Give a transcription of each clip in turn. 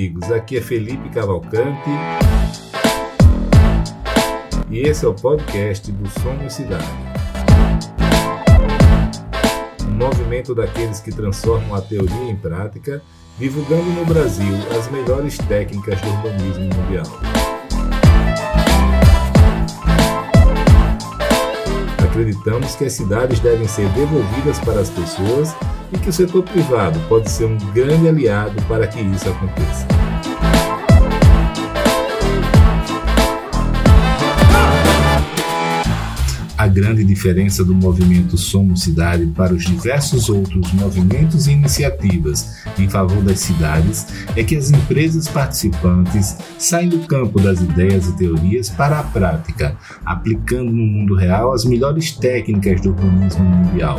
amigos, aqui é Felipe Cavalcante e esse é o podcast do Somos Cidade. Um movimento daqueles que transformam a teoria em prática, divulgando no Brasil as melhores técnicas do urbanismo mundial. Acreditamos que as cidades devem ser devolvidas para as pessoas e que o setor privado pode ser um grande aliado para que isso aconteça. A grande diferença do movimento Somos Cidade para os diversos outros movimentos e iniciativas em favor das cidades é que as empresas participantes saem do campo das ideias e teorias para a prática, aplicando no mundo real as melhores técnicas do urbanismo mundial.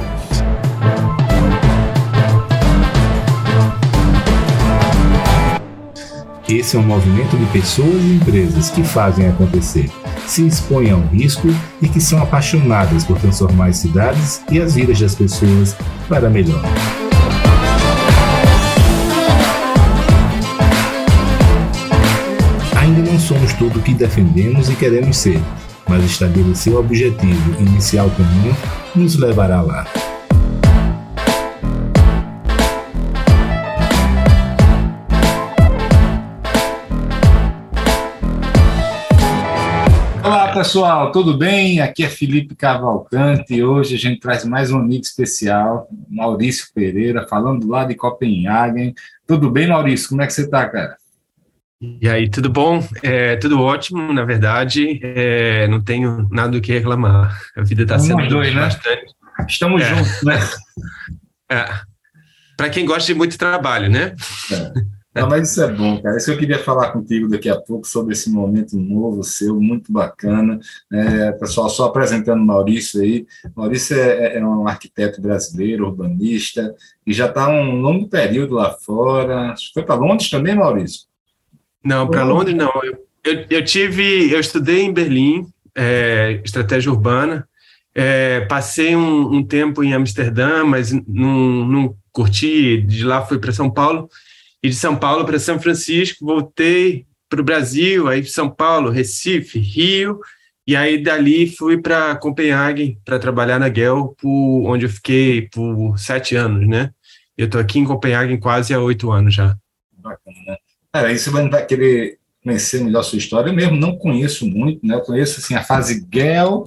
Esse é um movimento de pessoas e empresas que fazem acontecer, se expõem ao risco e que são apaixonadas por transformar as cidades e as vidas das pessoas para melhor. Ainda não somos tudo o que defendemos e queremos ser, mas estabelecer o objetivo inicial comum nos levará lá. Olá pessoal, tudo bem? Aqui é Felipe Cavalcante e hoje a gente traz mais um amigo especial, Maurício Pereira, falando lá de Copenhagen. Tudo bem, Maurício? Como é que você está, cara? E aí, tudo bom? É, tudo ótimo, na verdade, é, não tenho nada do que reclamar. A vida está sendo dois, né? bastante. Estamos é. juntos, né? É. Para quem gosta de muito trabalho, né? É. Não, mas isso é bom, cara. Isso que eu queria falar contigo daqui a pouco sobre esse momento novo seu, muito bacana. É, pessoal, só apresentando Maurício aí. Maurício é, é, é um arquiteto brasileiro, urbanista, e já está um longo período lá fora. Foi para Londres também, Maurício? Não, para Londres não. Eu, eu, eu, tive, eu estudei em Berlim, é, estratégia urbana. É, passei um, um, tempo em Amsterdã, mas não, não curti. De lá fui para São Paulo e de São Paulo para São Francisco, voltei para o Brasil, aí São Paulo, Recife, Rio, e aí dali fui para Copenhague para trabalhar na Gel, por, onde eu fiquei por sete anos, né? Eu estou aqui em Copenhague quase há oito anos já. Bacana? Cara, aí você vai querer conhecer melhor sua história. Eu mesmo não conheço muito, né? Eu conheço assim, a fase Gel,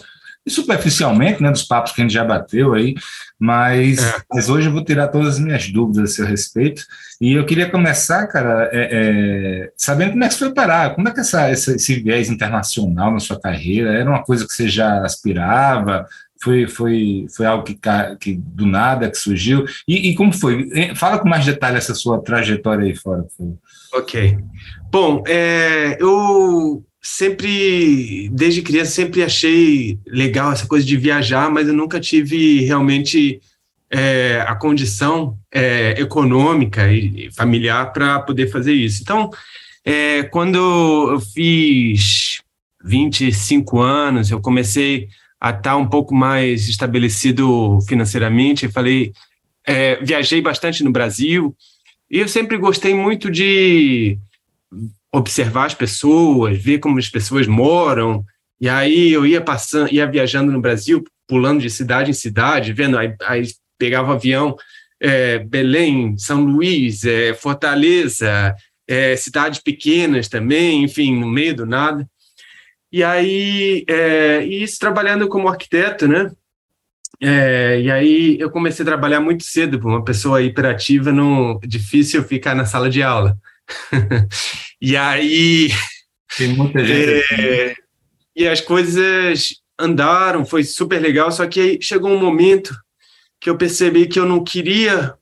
e superficialmente, né, dos papos que a gente já bateu aí, mas, é. mas hoje eu vou tirar todas as minhas dúvidas a seu respeito. E eu queria começar, cara, é, é, sabendo como é que você foi parar, como é que essa, essa, esse viés internacional na sua carreira era uma coisa que você já aspirava? Foi, foi, foi algo que, que do nada que surgiu? E, e como foi? Fala com mais detalhe essa sua trajetória aí fora. Ok. Bom, é, eu sempre, desde criança, sempre achei legal essa coisa de viajar, mas eu nunca tive realmente é, a condição é, econômica e familiar para poder fazer isso. Então, é, quando eu fiz 25 anos, eu comecei a estar tá um pouco mais estabelecido financeiramente, falei, é, viajei bastante no Brasil, e eu sempre gostei muito de observar as pessoas, ver como as pessoas moram. E aí eu ia passando, ia viajando no Brasil, pulando de cidade em cidade, vendo, aí, aí pegava avião, é, Belém, São Luís, é, Fortaleza, é, cidades pequenas também, enfim, no meio do nada. E aí, é, isso trabalhando como arquiteto, né? É, e aí eu comecei a trabalhar muito cedo, uma pessoa hiperativa, não difícil ficar na sala de aula. e aí. Tem muita gente. É, e as coisas andaram, foi super legal, só que aí chegou um momento que eu percebi que eu não queria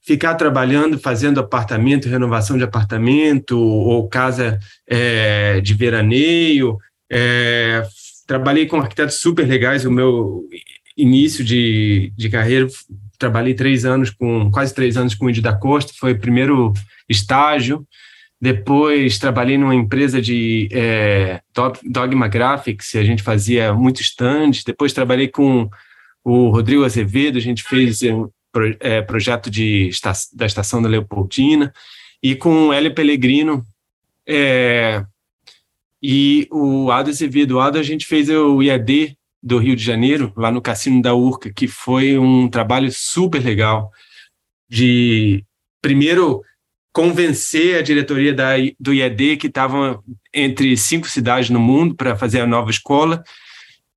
ficar trabalhando, fazendo apartamento, renovação de apartamento, ou casa é, de veraneio. É, trabalhei com arquitetos super legais, o meu início de, de carreira, trabalhei três anos com, quase três anos com o Indy da Costa, foi o primeiro estágio. Depois trabalhei numa empresa de é, Dogma Graphics, a gente fazia muitos stands. Depois trabalhei com o Rodrigo Azevedo, a gente fez um é, projeto de, da Estação da Leopoldina. e com o Hélio Pellegrino é, e o Ado Azevedo. O Ado a gente fez o IAD do Rio de Janeiro, lá no Cassino da Urca, que foi um trabalho super legal de, primeiro, convencer a diretoria da, do IED, que estava entre cinco cidades no mundo, para fazer a nova escola,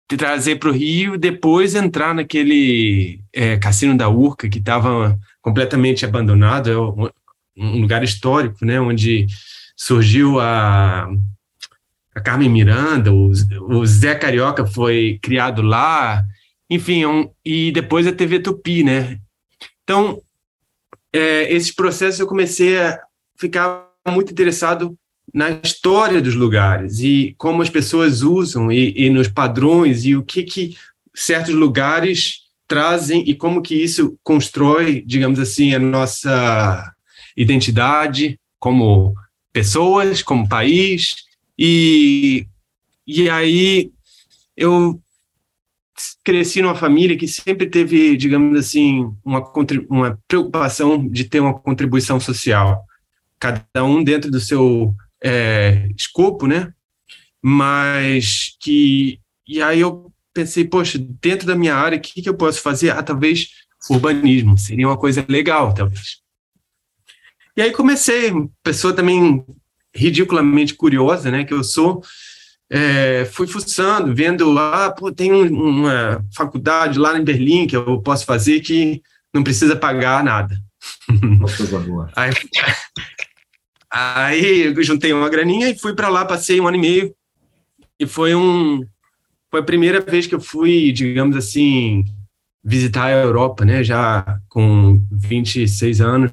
de trazer para o Rio, depois entrar naquele é, cassino da Urca, que estava completamente abandonado, é um, um, lugar histórico, né, onde surgiu a, a Carmen Miranda, o, o Zé Carioca foi criado lá, enfim, é um, e depois a TV Tupi, né? Então, é, esses processos eu comecei a ficar muito interessado na história dos lugares e como as pessoas usam e, e nos padrões e o que, que certos lugares trazem e como que isso constrói, digamos assim, a nossa identidade como pessoas, como país. E, e aí eu cresci numa família que sempre teve, digamos assim, uma, uma preocupação de ter uma contribuição social, cada um dentro do seu é, escopo, né? Mas que e aí eu pensei, poxa, dentro da minha área, o que, que eu posso fazer? Ah, talvez urbanismo seria uma coisa legal, talvez. E aí comecei, pessoa também ridiculamente curiosa, né? Que eu sou é, fui fuçando, vendo, ah, pô, tem uma faculdade lá em Berlim que eu posso fazer que não precisa pagar nada. aí, aí eu juntei uma graninha e fui para lá, passei um ano e meio, e foi um foi a primeira vez que eu fui, digamos assim, visitar a Europa, né? Já com 26 anos,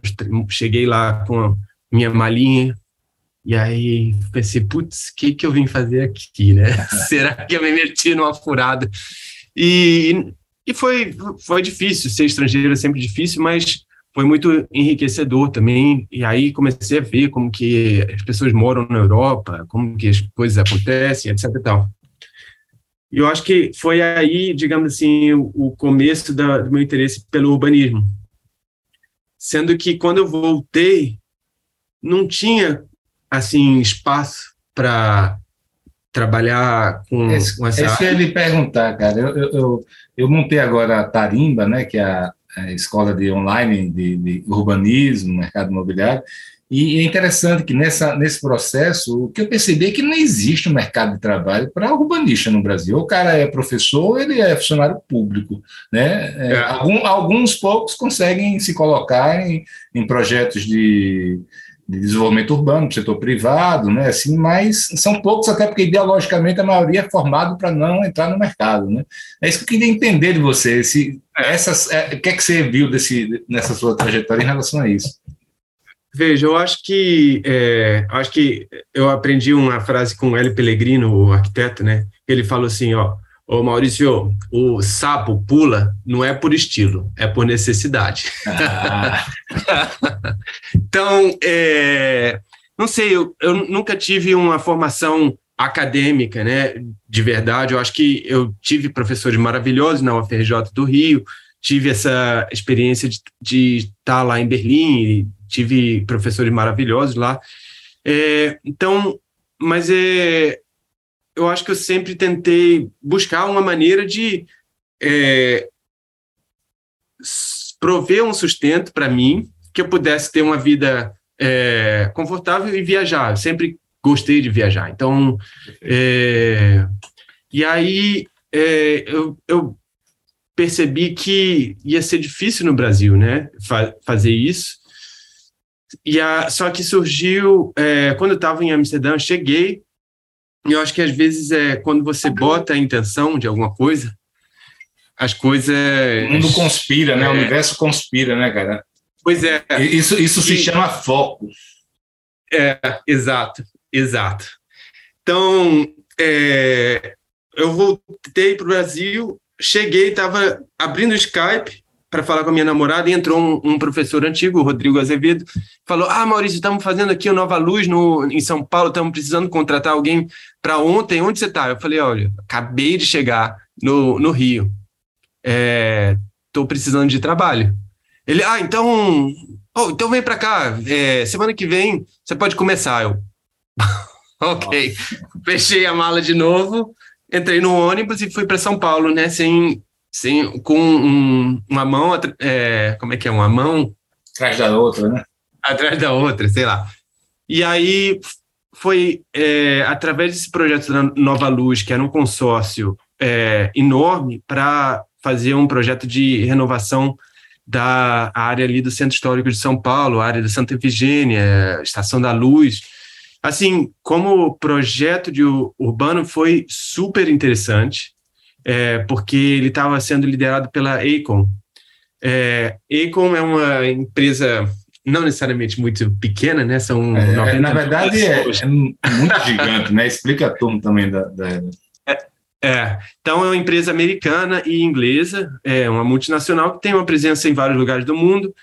cheguei lá com minha malinha e aí pensei, putz, o que, que eu vim fazer aqui, né? Será que eu me meti numa furada? E, e foi, foi difícil, ser estrangeiro é sempre difícil, mas foi muito enriquecedor também. E aí comecei a ver como que as pessoas moram na Europa, como que as coisas acontecem, etc. E, tal. e eu acho que foi aí, digamos assim, o começo da, do meu interesse pelo urbanismo. Sendo que quando eu voltei, não tinha assim espaço para trabalhar com, esse, com essa esse eu ia lhe perguntar, cara. Eu, eu, eu, eu, montei agora a Tarimba, né, que é a, a escola de online de, de, urbanismo, mercado imobiliário, e é interessante que nessa, nesse processo, o que eu percebi é que não existe um mercado de trabalho para urbanista no Brasil. O cara é professor, ou ele é funcionário público. Né? É, é. Algum, alguns poucos conseguem se colocar em, em projetos de de desenvolvimento urbano, do setor privado, né, assim, mas são poucos até porque ideologicamente a maioria é formado para não entrar no mercado, né. É isso que eu queria entender de você, se essas, é, o que é que você viu desse, nessa sua trajetória em relação a isso? Veja, eu acho que é, acho que eu aprendi uma frase com o Hélio Pellegrino, o arquiteto, né? Ele falou assim, ó, Ô Maurício, o sapo pula não é por estilo, é por necessidade. Ah. então, é, não sei, eu, eu nunca tive uma formação acadêmica, né, de verdade. Eu acho que eu tive professores maravilhosos na UFRJ do Rio, tive essa experiência de, de estar lá em Berlim, tive professores maravilhosos lá. É, então, mas é, eu acho que eu sempre tentei buscar uma maneira de é, prover um sustento para mim, que eu pudesse ter uma vida é, confortável e viajar. Eu sempre gostei de viajar. Então, é, e aí é, eu, eu, percebi que ia ser difícil no Brasil, né, fa fazer isso. E a, só que surgiu é, quando eu estava em Amsterdã, cheguei eu acho que às vezes é quando você bota a intenção de alguma coisa, as coisas. O mundo conspira, né? É, o universo conspira, né, cara? Pois é. Isso, isso se chama foco. É, exato, exato. Então, é, eu voltei para o Brasil, cheguei, estava abrindo o Skype, para falar com a minha namorada e entrou um, um, professor antigo, o Rodrigo Azevedo, falou: Ah, Maurício, estamos fazendo aqui o Nova Luz no, em São Paulo, estamos precisando contratar alguém para ontem. Onde você está? Eu falei: Olha, acabei de chegar no, no Rio, estou é, precisando de trabalho. Ele, ah, então oh, então vem para cá, é, semana que vem você pode começar. Eu, ok, fechei a mala de novo, entrei no ônibus e fui para São Paulo, né, sem, sem com um, uma mão, é, como é que é, uma mão atrás da outra, né? Atrás da outra, sei lá. E aí foi é, através desse projeto da Nova Luz, que era um consórcio é, enorme, para fazer um projeto de renovação da área ali do Centro Histórico de São Paulo, a área da Santa Efigênia, Estação da Luz. Assim, como projeto de urbano foi super interessante, é, porque ele estava sendo liderado pela Acon. É, Acon é uma empresa não necessariamente muito pequena, né? São é, 90 na verdade é, é, muito gigante, né? Explica a turma também da, da... É, é, então é uma empresa americana e inglesa, é uma multinacional que tem uma presença em vários lugares do mundo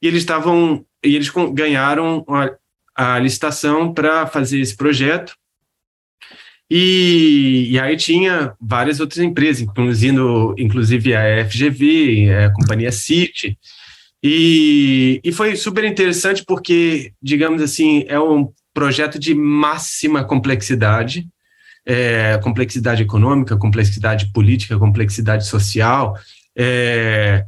e eles estavam e eles ganharam a, a licitação para fazer esse projeto e, e, aí tinha várias outras empresas, incluindo inclusive a FGV, a companhia City, e, e foi super interessante porque, digamos assim, é um projeto de máxima complexidade, é, complexidade econômica, complexidade política, complexidade social, é,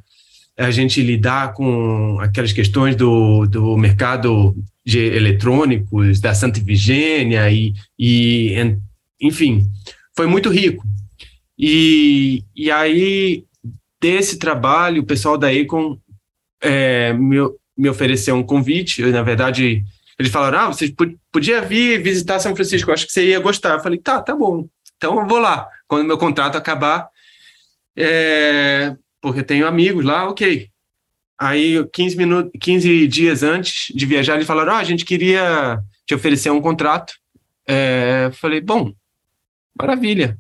a gente lidar com aquelas questões do, do mercado de eletrônicos, da Santa Vigênia, e, e, enfim, foi muito rico. E, e aí, desse trabalho, o pessoal da Econ é, me, me ofereceu um convite. Eu, na verdade, eles falaram: ah, você podia vir visitar São Francisco, acho que você ia gostar. Eu falei: tá, tá bom, então eu vou lá. Quando meu contrato acabar, é, porque tenho amigos lá, ok. Aí, 15, minutos, 15 dias antes de viajar, eles falaram: ah, a gente queria te oferecer um contrato. É, falei: bom, maravilha.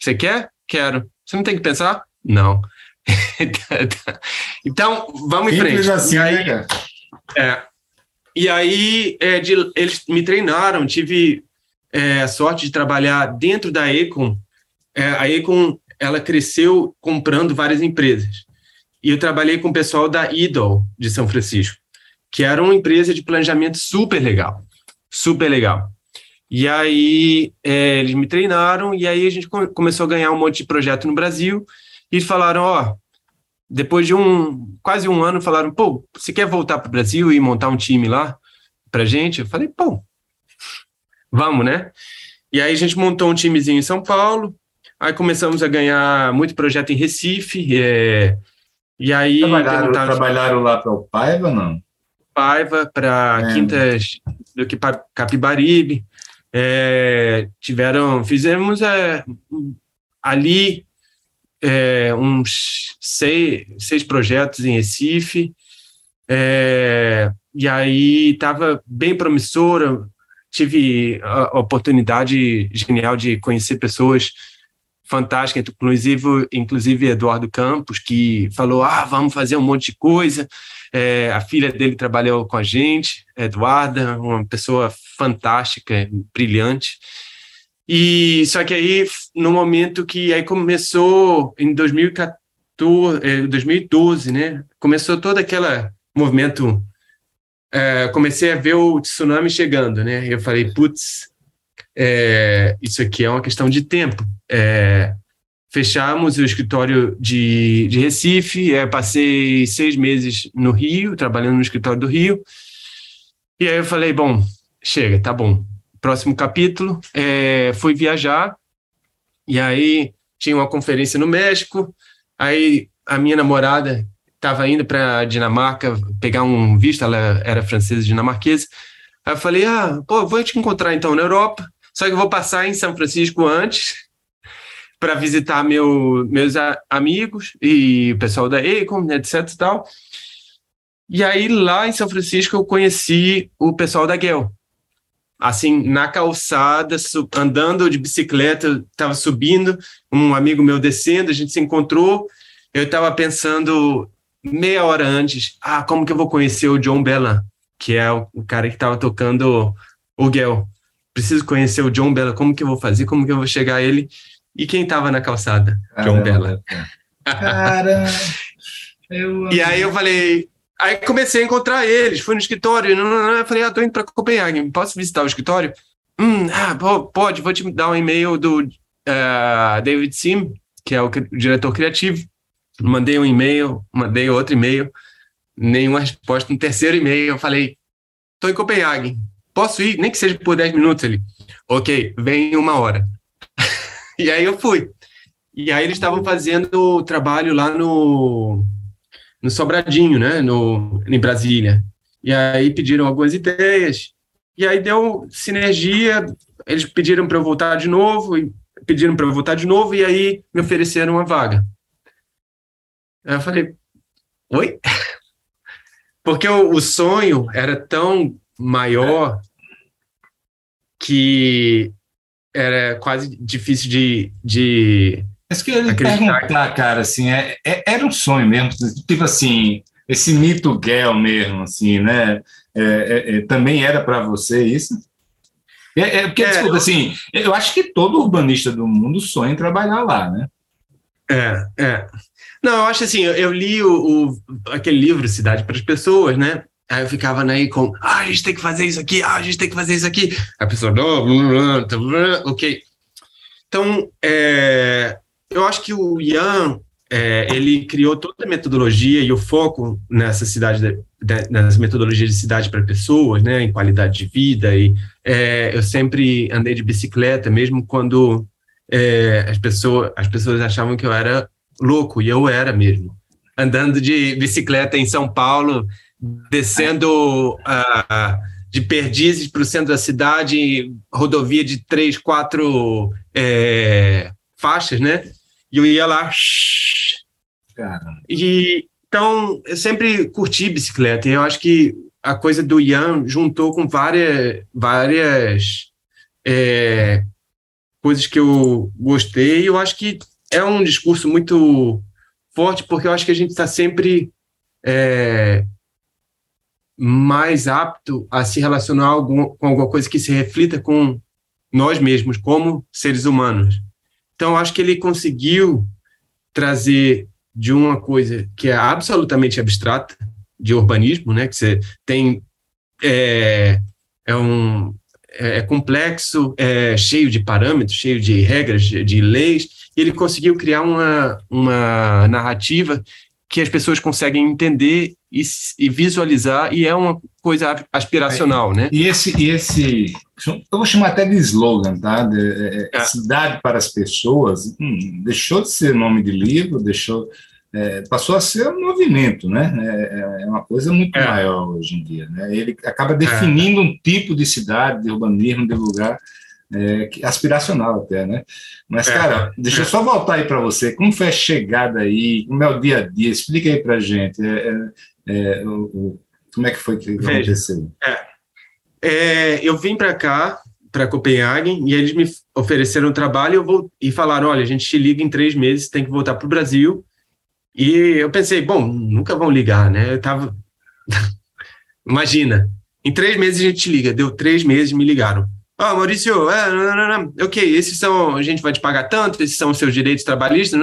Você quer? Quero. Você não tem que pensar? Não. então, vamos em frente. Assim, e aí, né, é, e aí é, de, eles me treinaram, tive é, a sorte de trabalhar dentro da Econ. É, a Econ ela cresceu comprando várias empresas. E eu trabalhei com o pessoal da Idol de São Francisco, que era uma empresa de planejamento super legal, super legal. E aí é, eles me treinaram e aí a gente começou a ganhar um monte de projeto no Brasil e falaram, ó, depois de um quase um ano, falaram, pô, você quer voltar para o Brasil e montar um time lá para gente? Eu falei, pô, vamos, né? E aí a gente montou um timezinho em São Paulo, aí começamos a ganhar muito projeto em Recife, é, e aí... Trabalharam, trabalharam lá para o Paiva, não? Paiva, para é. Quintas do Capibaribe, é, tiveram, fizemos é, ali é, uns seis, seis projetos em Recife, é, e aí estava bem promissora, tive a oportunidade genial de conhecer pessoas fantásticas, inclusive, inclusive Eduardo Campos, que falou, ah, vamos fazer um monte de coisa, é, a filha dele trabalhou com a gente, Eduarda, uma pessoa fantástica, brilhante, e só que aí, no momento que aí começou em 2014, 2012, é, né? Começou todo aquele movimento. É, comecei a ver o tsunami chegando, né? Eu falei, putz, é, isso aqui é uma questão de tempo. É, fechamos o escritório de, de Recife, é, passei seis meses no Rio, trabalhando no escritório do Rio. E aí eu falei, bom, chega, tá bom. Próximo capítulo, é, fui viajar, e aí tinha uma conferência no México, aí a minha namorada estava indo para Dinamarca pegar um visto, ela era francesa dinamarquesa, aí eu falei, ah, pô, vou te encontrar então na Europa, só que eu vou passar em São Francisco antes, para visitar meu, meus amigos e o pessoal da Econ, etc e tal. E aí, lá em São Francisco, eu conheci o pessoal da Gel, assim, na calçada, andando de bicicleta, estava subindo, um amigo meu descendo, a gente se encontrou, eu estava pensando meia hora antes, ah, como que eu vou conhecer o John Bella, que é o, cara que estava tocando o Gel. Preciso conhecer o John Bella, como que eu vou fazer, como que eu vou chegar a ele? E quem estava na calçada? Caramba. John Bella. Cara, eu... E aí eu falei, Aí comecei a encontrar eles, fui no escritório, não, não, não, falei, ah, tô indo para Copenhague, posso visitar o escritório? Hum, ah, pode, vou te dar um e-mail do uh, David Sim, que é o diretor criativo. Mandei um e-mail, mandei outro e-mail, nenhuma resposta. No terceiro e-mail, eu falei, tô em Copenhague, posso ir, nem que seja por 10 minutos ali. Ok, vem em uma hora. E aí eu fui. E aí eles estavam fazendo o trabalho lá no no Sobradinho, né, no, em Brasília. E aí pediram algumas ideias, e aí deu sinergia, eles pediram para eu voltar de novo, e pediram para eu voltar de novo, e aí me ofereceram uma vaga. Aí eu falei, oi? Porque o, o sonho era tão maior que era quase difícil de, de mas que ele perguntar, cara, assim, é, é, era um sonho mesmo, tipo assim, esse mito gel mesmo, assim, né? É, é, é também era para você isso? É, é porque, desculpa, assim, eu acho que todo urbanista do mundo sonha em trabalhar lá, né? É, é. Não, eu acho assim, eu, eu li o, o, aquele livro Cidade para as Pessoas, né? Aí eu ficava aí com, ah, a gente tem que fazer isso aqui, ah, a gente tem que fazer isso aqui. A pessoa, não, ok. Então, é, eu acho que o Ian é, ele criou toda a metodologia e o foco nessa cidade, de, de, nessa metodologia de cidade para pessoas, né, em qualidade de vida. E é, eu sempre andei de bicicleta, mesmo quando é, as pessoas as pessoas achavam que eu era louco e eu era mesmo, andando de bicicleta em São Paulo, descendo uh, de Perdizes para o centro da cidade, rodovia de três, quatro é, faixas, né? E eu ia lá. E então eu sempre curti bicicleta. E eu acho que a coisa do Ian juntou com várias, várias é, coisas que eu gostei. E eu acho que é um discurso muito forte, porque eu acho que a gente está sempre é, mais apto a se relacionar algum, com alguma coisa que se reflita com nós mesmos, como seres humanos. Então, acho que ele conseguiu trazer de uma coisa que é absolutamente abstrata, de urbanismo, né, que você tem é, é um é, é complexo, é cheio de parâmetros, cheio de regras, de, leis, e ele conseguiu criar uma, uma narrativa que as pessoas conseguem entender e, e, visualizar, e é uma coisa aspiracional, né? E esse, e esse, eu vou chamar até de slogan, tá? De, é, é. Cidade para as pessoas, hum, deixou de ser nome de livro, deixou, é, passou a ser um movimento, né? É, é, é uma coisa muito é. maior hoje em dia, né? Ele acaba definindo um tipo de cidade, de urbanismo, de lugar, é, aspiracional até, né? Mas, é, cara, deixa eu só voltar aí para você. Como foi a chegada aí? Como é o dia a dia? Explica aí para gente. É, é, é, o, o, como é que foi que Veja, aconteceu? É, eu vim para cá, para Copenhague, e eles me ofereceram um trabalho eu vou, e falaram: olha, a gente te liga em três meses, tem que voltar para o Brasil. E eu pensei: bom, nunca vão ligar, né? Eu tava. Imagina, em três meses a gente te liga. Deu três meses, me ligaram ah, Maurício, é, não, não, não, ok, esses são, a gente vai te pagar tanto, esses são os seus direitos trabalhistas,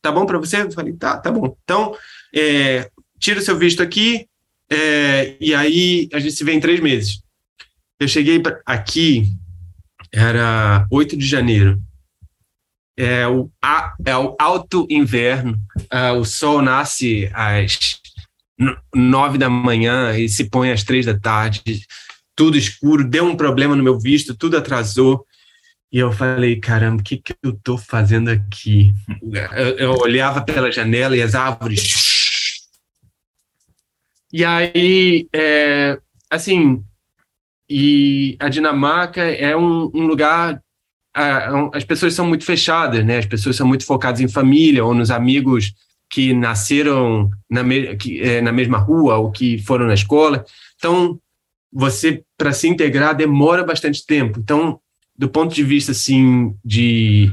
tá bom para você? Eu falei, tá, tá bom. Então, é, tira o seu visto aqui, é, e aí a gente se vê em três meses. Eu cheguei aqui, era 8 de janeiro, é o, é o alto inverno, é, o sol nasce às nove da manhã e se põe às três da tarde, tudo escuro, deu um problema no meu visto, tudo atrasou. E eu falei, caramba, o que, que eu estou fazendo aqui? Eu, eu, olhava pela janela e as árvores. E aí, é, assim, e a Dinamarca é um, um lugar. as pessoas são muito fechadas, né? As pessoas são muito focadas em família ou nos amigos que nasceram na, me, que, é, na mesma rua ou que foram na escola. Então, você para se integrar demora bastante tempo. Então, do ponto de vista assim de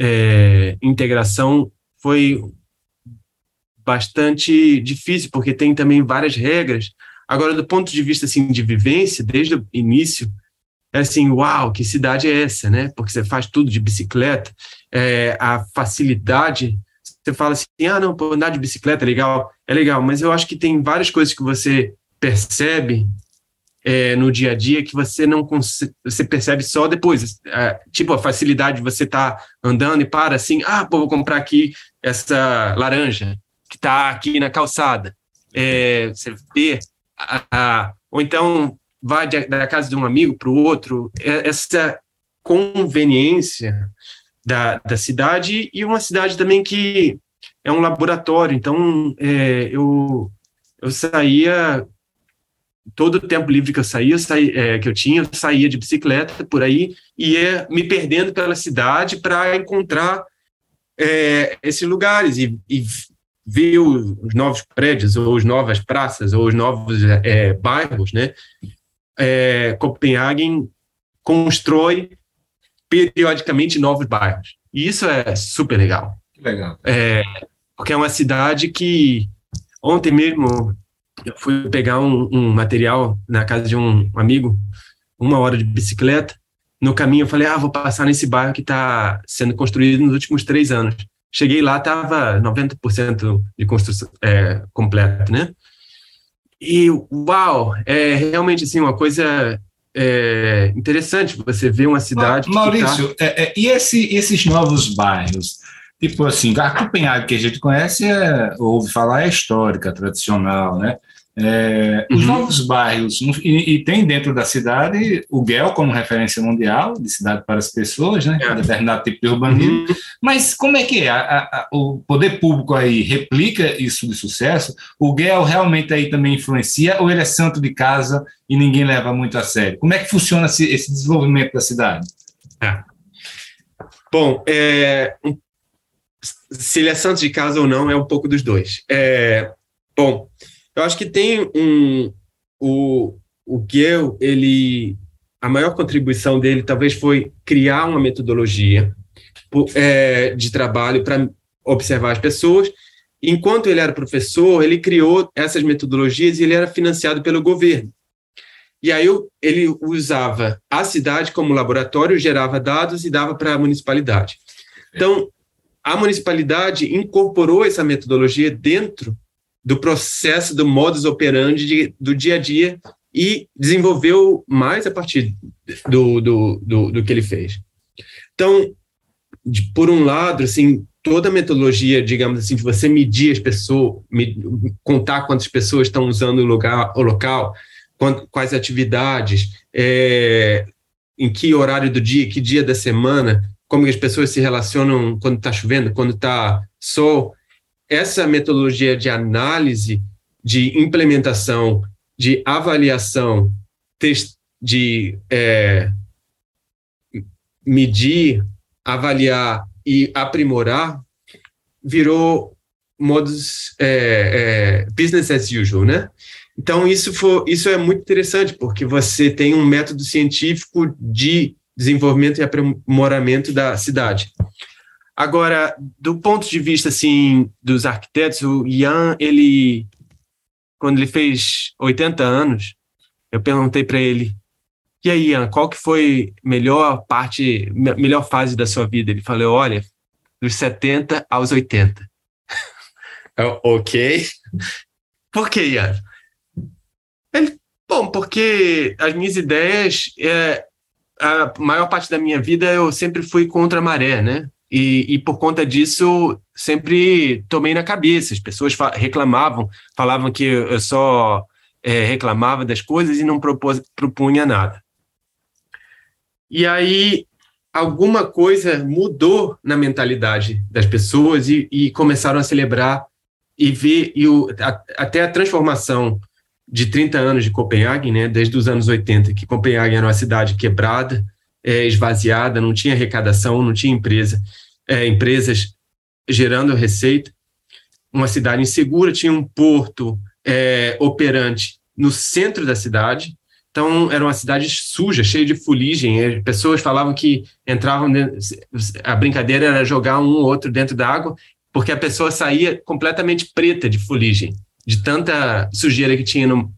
é, integração, foi bastante difícil porque tem também várias regras. Agora, do ponto de vista assim de vivência, desde o início, é assim, uau, que cidade é essa, né? Porque você faz tudo de bicicleta, é, a facilidade. Você fala assim, ah, não, andar de bicicleta é legal. é legal, mas eu acho que tem várias coisas que você percebe é, no dia a dia que você não você percebe só depois. É, tipo, a facilidade de você tá andando e para assim, ah, pô, vou comprar aqui essa laranja que está aqui na calçada. É, você vê, a, a, ou então vai de, da casa de um amigo para o outro, é, essa conveniência da, da cidade e uma cidade também que é um laboratório. Então, é, eu, eu saía todo o tempo livre que eu saía, saía é, que eu tinha, eu saía de bicicleta por aí e ia me perdendo pela cidade para encontrar é, esses lugares e, e, ver os novos prédios ou as novas praças ou os novos é, bairros, né? É, Copenhagen constrói periodicamente novos bairros e isso é super legal. Legal. É, porque é uma cidade que ontem mesmo eu fui pegar um, um, material na casa de um amigo, uma hora de bicicleta. No caminho eu falei, ah, vou passar nesse bairro que está sendo construído nos últimos três anos. Cheguei lá, estava 90% de construção é, completo, né? E, uau, é realmente, assim, uma coisa é, interessante você ver uma cidade... Maurício, tá... é, e esse, esses novos bairros? Tipo assim, a Copenhague que a gente conhece, é, ouve falar, é histórica, tradicional, né? É, uhum. Os novos bairros, e, e, tem dentro da cidade o GEL como referência mundial de cidade para as pessoas, né? É. Determinado tipo de urbanismo. Uhum. Mas como é que é? A, a, o poder público aí replica isso de sucesso? O GEL realmente aí também influencia ou ele é santo de casa e ninguém leva muito a sério? Como é que funciona esse, esse desenvolvimento da cidade? É. Bom, é, se ele é santo de casa ou não, é um pouco dos dois. É, bom, eu acho que tem um. O, o Gale, ele. A maior contribuição dele talvez foi criar uma metodologia é, de trabalho para observar as pessoas. Enquanto ele era professor, ele criou essas metodologias e ele era financiado pelo governo. E aí ele usava a cidade como laboratório, gerava dados e dava para a municipalidade. Então, a municipalidade incorporou essa metodologia dentro do processo do modus operandi de, do dia a dia e desenvolveu mais a partir do, do, do, do que ele fez. Então, de, por um lado, assim, toda a metodologia, digamos assim, de você medir as pessoas, contar quantas pessoas estão usando o, lugar, o local, quais atividades, é, em que horário do dia, que dia da semana, como as pessoas se relacionam quando está chovendo, quando está sol. Essa metodologia de análise, de implementação, de avaliação, de é, medir, avaliar e aprimorar, virou é, é, business as usual, né? Então isso foi, isso é muito interessante porque você tem um método científico de desenvolvimento e aprimoramento da cidade. Agora, do ponto de vista assim dos arquitetos, o Ian, ele quando ele fez 80 anos, eu perguntei para ele: "E aí, Ian, qual que foi melhor parte, melhor fase da sua vida?" Ele falou: "Olha, dos 70 aos 80." eu, OK. Por que, Ian? Ele, bom, porque as minhas ideias é, a maior parte da minha vida eu sempre fui contra a maré, né? E, e por conta disso, sempre tomei na cabeça. As pessoas reclamavam, falavam que eu só é, reclamava das coisas e não propôs, propunha nada. E aí, alguma coisa mudou na mentalidade das pessoas e, e começaram a celebrar e ver e o, a, até a transformação de 30 anos de Copenhague, né, desde os anos 80, que Copenhague era uma cidade quebrada, é, esvaziada, não tinha arrecadação, não tinha empresa, é, empresas gerando receita, uma cidade insegura, tinha um porto é, operante no centro da cidade, então era uma cidade suja, cheia de fuligem, as pessoas falavam que entravam, dentro, a brincadeira era jogar um ou outro dentro da água, porque a pessoa saía completamente preta de fuligem, de tanta sujeira que tinha no.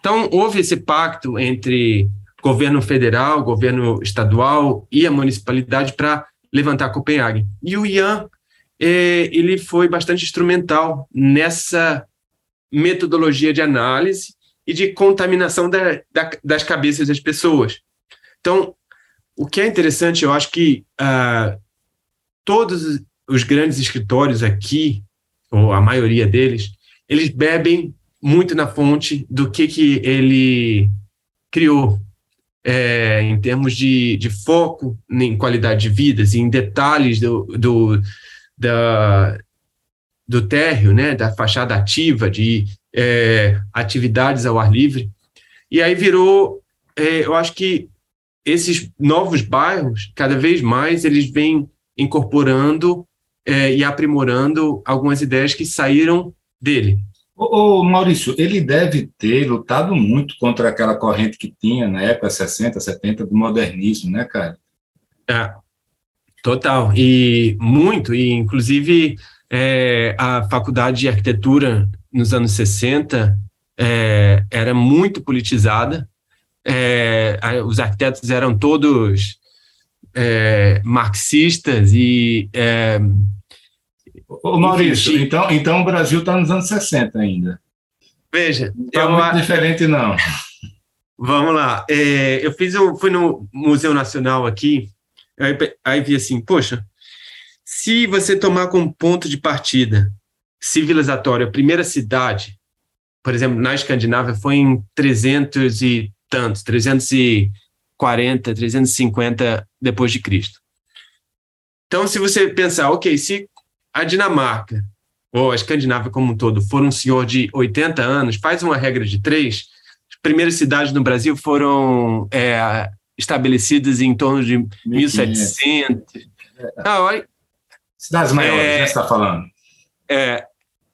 Então, houve esse pacto entre governo federal, governo estadual e a municipalidade para levantar Copenhague. E o Ian, eh, ele foi bastante instrumental nessa metodologia de análise e de contaminação da, da, das cabeças das pessoas. Então, o que é interessante, eu acho que uh, todos os grandes escritórios aqui, ou a maioria deles, eles bebem muito na fonte do que, que ele criou, é, em termos de, de foco em qualidade de vida, em detalhes do, do, da, do térreo, né, da fachada ativa, de é, atividades ao ar livre. E aí virou, é, eu acho que esses novos bairros, cada vez mais, eles vêm incorporando é, e aprimorando algumas ideias que saíram dele. Ô, Maurício, ele deve ter lutado muito contra aquela corrente que tinha na época 60, 70 do modernismo, né, cara? É, total. E muito, e inclusive é, a faculdade de arquitetura nos anos 60 é, era muito politizada. É, os arquitetos eram todos é, marxistas e é, Ô, Maurício, Enfim, então, então o Brasil está nos anos 60 ainda. Veja. Não está muito diferente, não. Vamos lá. É, eu fiz um, fui no Museu Nacional aqui, aí, aí vi assim, poxa, se você tomar como ponto de partida civilizatório a primeira cidade, por exemplo, na Escandinávia foi em 300 e tantos, 340, 350 depois de Cristo. Então, se você pensar, ok, se a Dinamarca, ou a Escandinávia como um todo, for um senhor de 80 anos, faz uma regra de três, as primeiras cidades no Brasil foram é, estabelecidas em torno de 1700. Ah, olha, Cidades maiores, é, né, você está falando. É,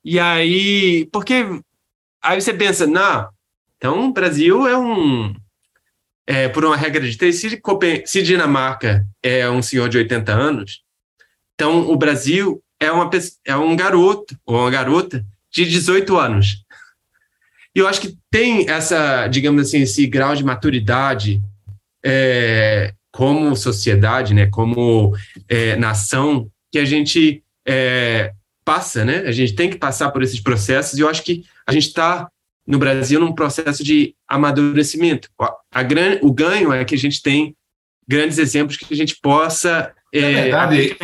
e aí, porque aí você pensa, não, então o Brasil é um, é, por uma regra de três, se, se Dinamarca é um senhor de 80 anos, então o Brasil é, uma, é um garoto ou uma garota de 18 anos. E eu acho que tem essa, digamos assim, esse grau de maturidade é, como sociedade, né, como é, nação, que a gente é, passa, né? A gente tem que passar por esses processos e eu acho que a gente está no Brasil num processo de amadurecimento. A, a gran, o ganho é que a gente tem grandes exemplos que a gente possa. É, verdade,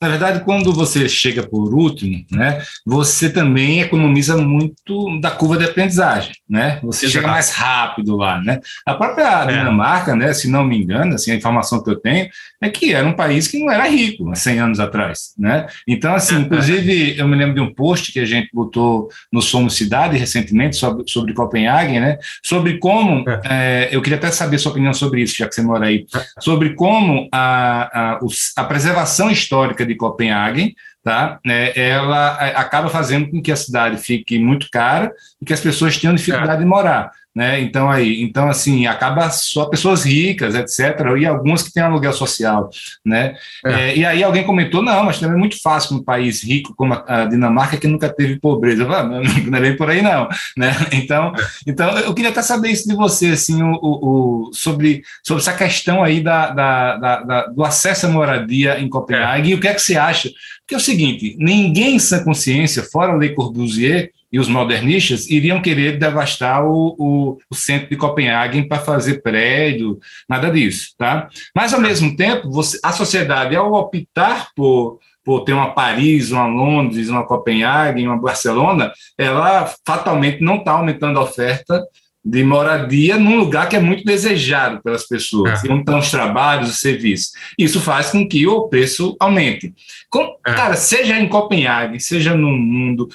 na verdade, quando você chega por último, né, você também economiza muito da curva de aprendizagem, né? Você Exato. chega mais rápido lá, né? A própria é. Dinamarca, né, se não me engano, assim, a informação que eu tenho é que era um país que não era rico há 100 anos atrás, né? Então, assim, é. inclusive, eu me lembro de um post que a gente botou no Somos Cidade recentemente sobre, sobre Copenhague, né? Sobre como, é. é eu queria até saber sua opinião sobre isso, já que você mora aí, é. sobre como a, a, a preservação histórica de Copenhague, tá? É, ela acaba fazendo com que a cidade fique muito cara e que as pessoas tenham dificuldade é. de morar né? Então aí, então assim, acaba só pessoas ricas, etc. E algumas que têm aluguel social, né? É. É, e aí alguém comentou, não, mas também é muito fácil um país rico como a, Dinamarca que nunca teve pobreza. Ah, não é bem por aí não, né? Então, é. então eu queria até saber isso de você, assim, o, o, o sobre, sobre essa questão aí da, da, da, da, do acesso à moradia em Copenhague é. e o que é que você acha? Porque é o seguinte, ninguém em sã consciência, fora a Lei Corbusier, e os modernistas iriam querer devastar o, o, o centro de Copenhague para fazer prédio, nada disso, tá? Mas, ao mesmo tempo, você, a sociedade, ao optar por, por ter uma Paris, uma Londres, uma Copenhague, uma Barcelona, ela fatalmente não está aumentando a oferta de moradia num lugar que é muito desejado pelas pessoas, é. onde estão os trabalhos, os serviços. Isso faz com que o preço aumente. Com, é. Cara, seja em Copenhague, seja no mundo,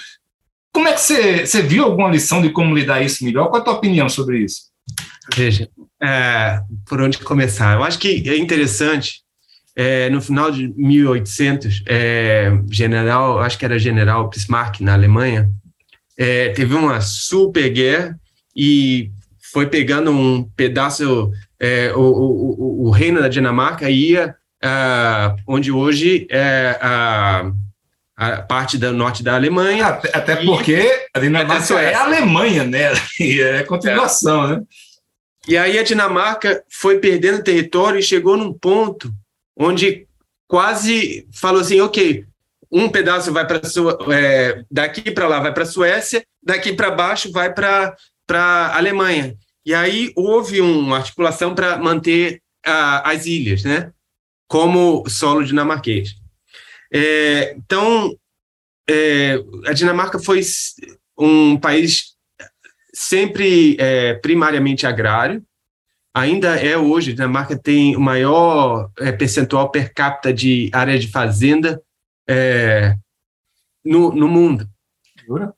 como é que você, você viu alguma lição de como lidar isso melhor? Qual é a tua opinião sobre isso? Veja, é, por onde começar? Eu acho que é interessante, é, no final de 1800, é, general, acho que era general Bismarck, na Alemanha, é, teve uma super guerra e foi pegando um pedaço, é, o, o, o, reino da Dinamarca ia, uh, onde hoje é a a parte do norte da Alemanha. Até, até e, porque a Dinamarca é a Alemanha, né? E é continuação, é. né? E aí a Dinamarca foi perdendo território e chegou num ponto onde quase falou assim, ok, um pedaço vai para é, daqui para lá vai para a Suécia, daqui para baixo vai para a Alemanha. E aí houve uma articulação para manter a, as ilhas, né? Como solo dinamarquês. É, então, é, a Dinamarca foi um país sempre é, primariamente agrário, ainda é hoje, a Dinamarca tem o maior é, percentual per capita de área de fazenda é, no, no mundo.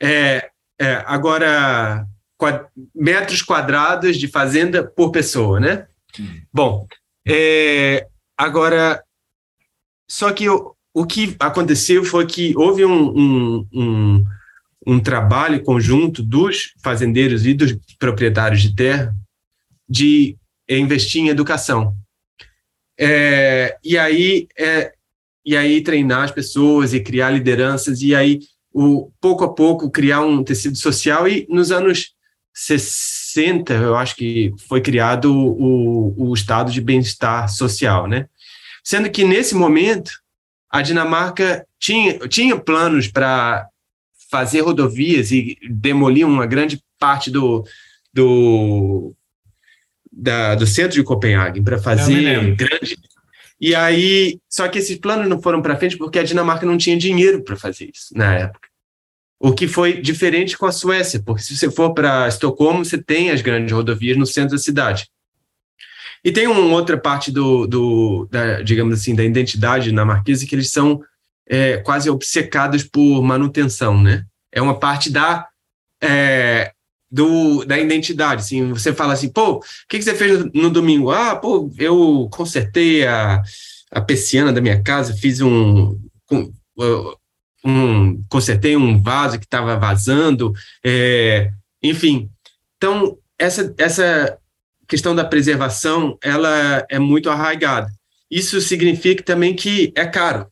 É, é, agora, quad, metros quadrados de fazenda por pessoa, né? Hum. Bom, é, agora, só que o que aconteceu foi que houve um, um, um, um trabalho conjunto dos fazendeiros e dos proprietários de terra de investir em educação. É, e aí é, e aí treinar as pessoas e criar lideranças e aí o pouco a pouco criar um tecido social e nos anos 60 eu acho que foi criado o, o estado de bem-estar social, né? Sendo que nesse momento a Dinamarca tinha, tinha planos para fazer rodovias e demolir uma grande parte do, do, da, do centro de Copenhague para fazer grande, e aí, só que esses planos não foram para frente porque a Dinamarca não tinha dinheiro para fazer isso na época. O que foi diferente com a Suécia, porque se você for para Estocolmo, você tem as grandes rodovias no centro da cidade. E tem uma outra parte do, do da, digamos assim, da identidade dinamarquesa que eles são é, quase obcecados por manutenção, né? É uma parte da é, do, da identidade. Assim, você fala assim, pô, o que, que você fez no domingo? Ah, pô, eu consertei a, a persiana da minha casa, fiz um, um consertei um vaso que estava vazando, é, enfim. Então, essa, essa questão da preservação, ela é muito arraigada. Isso significa também que é caro.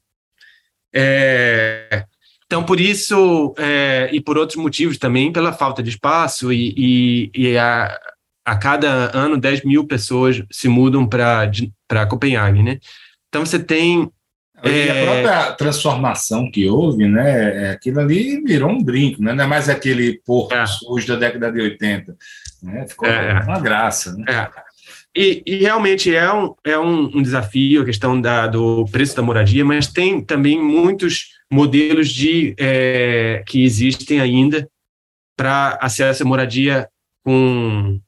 É, então, por isso, é, e por outros motivos também, pela falta de espaço, e, e, e a, a cada ano 10 mil pessoas se mudam para Copenhague, né? Então, você tem e a é, própria transformação que houve, né? É, aquilo ali virou um brinco, né? não é mais aquele porco é. sujo da década de 80. Né? Ficou é. uma graça. Né? É. E, e, realmente é, um, é um, um, desafio a questão da, do preço da moradia, mas tem também muitos modelos de, é, que existem ainda para acesso à moradia com,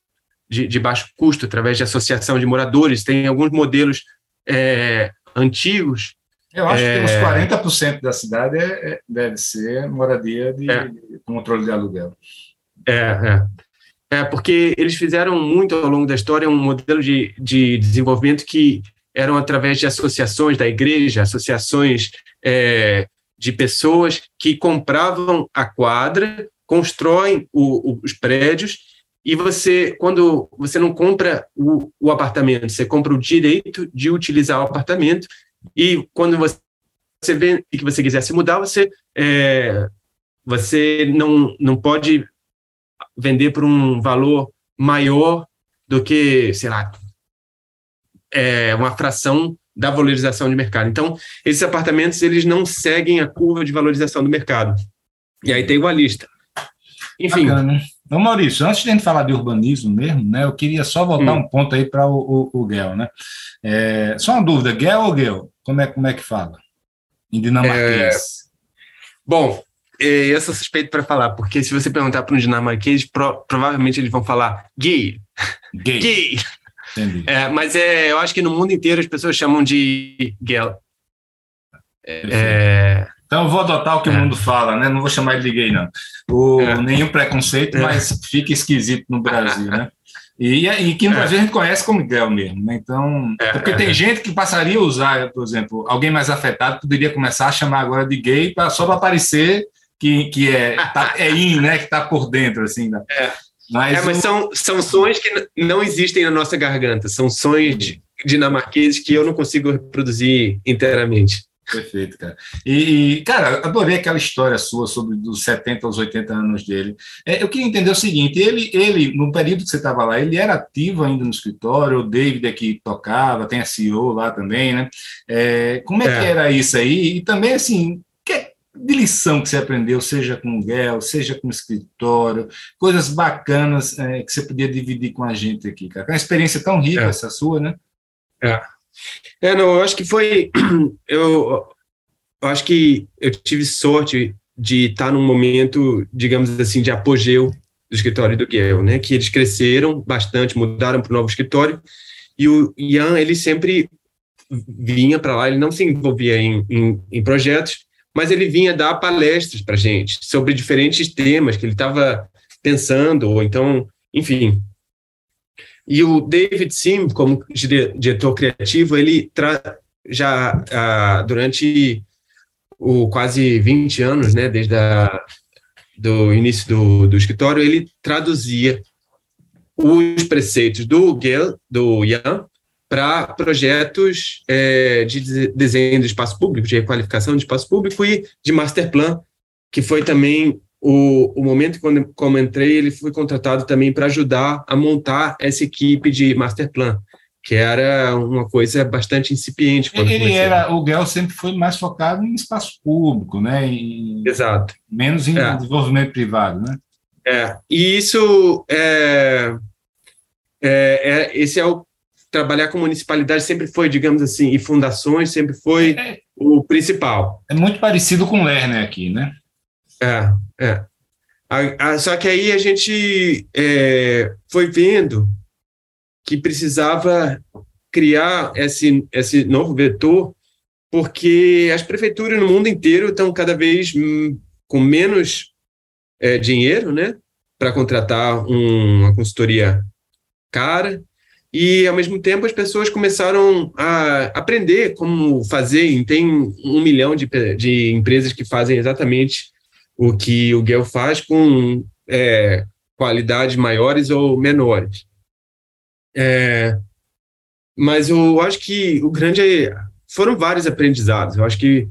de, de, baixo custo, através de associação de moradores. Tem alguns modelos é, antigos. Eu acho que uns 40% da cidade é, é, deve ser moradia de, é. de controle de aluguel. É, é. É, porque eles fizeram muito ao longo da história um modelo de, de desenvolvimento que eram através de associações da igreja, associações é, de pessoas que compravam a quadra, constroem o, o, os prédios e você, quando você não compra o, o, apartamento, você compra o direito de utilizar o apartamento e quando você, vê que você quiser se mudar, você é, você não, não pode vender por um valor maior do que, sei lá, é, uma fração da valorização de mercado. Então, esses apartamentos eles não seguem a curva de valorização do mercado. E aí tem uma lista. Enfim. Bacana. Então, Maurício, antes de a gente falar de urbanismo mesmo, né, eu queria só voltar hum. um ponto aí para o, o, o Gel, né? É, só uma dúvida, Gel ou Gel? Como é, como é que fala? Em dinamarquês. É, bom, eu sou suspeito para falar, porque se você perguntar para um dinamarquês, pro, provavelmente eles vão falar gay. Gay. gay. É, mas é, eu acho que no mundo inteiro as pessoas chamam de gel. É, então eu vou adotar o que o é. mundo fala, né? Não vou chamar ele de gay, não. O, é. Nenhum preconceito, mas fica esquisito no Brasil, né? E, e que no Brasil a gente conhece como Miguel mesmo, né? Então, porque tem gente que passaria a usar, por exemplo, alguém mais afetado poderia começar a chamar agora de gay pra, só para aparecer que, que é, tá, é in, né? Que está por dentro, assim. Né? É. Mas, é, mas são, são sons que não existem na nossa garganta, são sons dinamarqueses que eu não consigo reproduzir inteiramente. Perfeito, cara. E, cara, adorei aquela história sua sobre dos 70 aos 80 anos dele. É, eu queria entender o seguinte: ele, ele no período que você estava lá, ele era ativo ainda no escritório, o David é tocava, tem a CEO lá também, né? É, como é, é, que era isso aí? E também, assim, que, de lição que você aprendeu, seja com o Guel, seja com o escritório, coisas bacanas é, que você podia dividir com a gente aqui, cara. É uma experiência tão rica é. essa sua, né? É. É, não, eu acho que foi. Eu, eu acho que eu tive sorte de estar num momento, digamos assim, de apogeu do escritório do Guel, né? Que eles cresceram bastante, mudaram para o novo escritório, e o Ian, ele sempre vinha para lá, ele não se envolvia em, em, em projetos, mas ele vinha dar palestras para gente sobre diferentes temas que ele estava pensando, ou então, enfim. E o David Sim, como diretor criativo, ele já ah, durante o quase 20 anos, né, desde a, do início do, do escritório, ele traduzia os preceitos do Gale, do Ian, para projetos é, de desenho de espaço público, de requalificação de espaço público e de master plan, que foi também o, o momento quando como entrei, ele foi contratado também para ajudar a montar essa equipe de master plan, que era uma coisa bastante incipiente. ele era, o GEL sempre foi mais focado em espaço público, né? Em, Exato. Menos em é. desenvolvimento privado, né? É, e isso é, é, é, esse é o trabalhar com municipalidade sempre foi, digamos assim, e fundações sempre foi é, o principal. É muito parecido com o Lerner aqui, né? É, é. A, a, só que aí a gente é, foi vendo que precisava criar esse, esse novo vetor, porque as prefeituras no mundo inteiro estão cada vez hum, com menos é, dinheiro, né, para contratar um, uma consultoria cara, e, ao mesmo tempo, as pessoas começaram a aprender como fazer. Tem um milhão de, de empresas que fazem exatamente o que o Gale faz com é, qualidades maiores ou menores. É, mas eu acho que o grande foram vários aprendizados. Eu acho que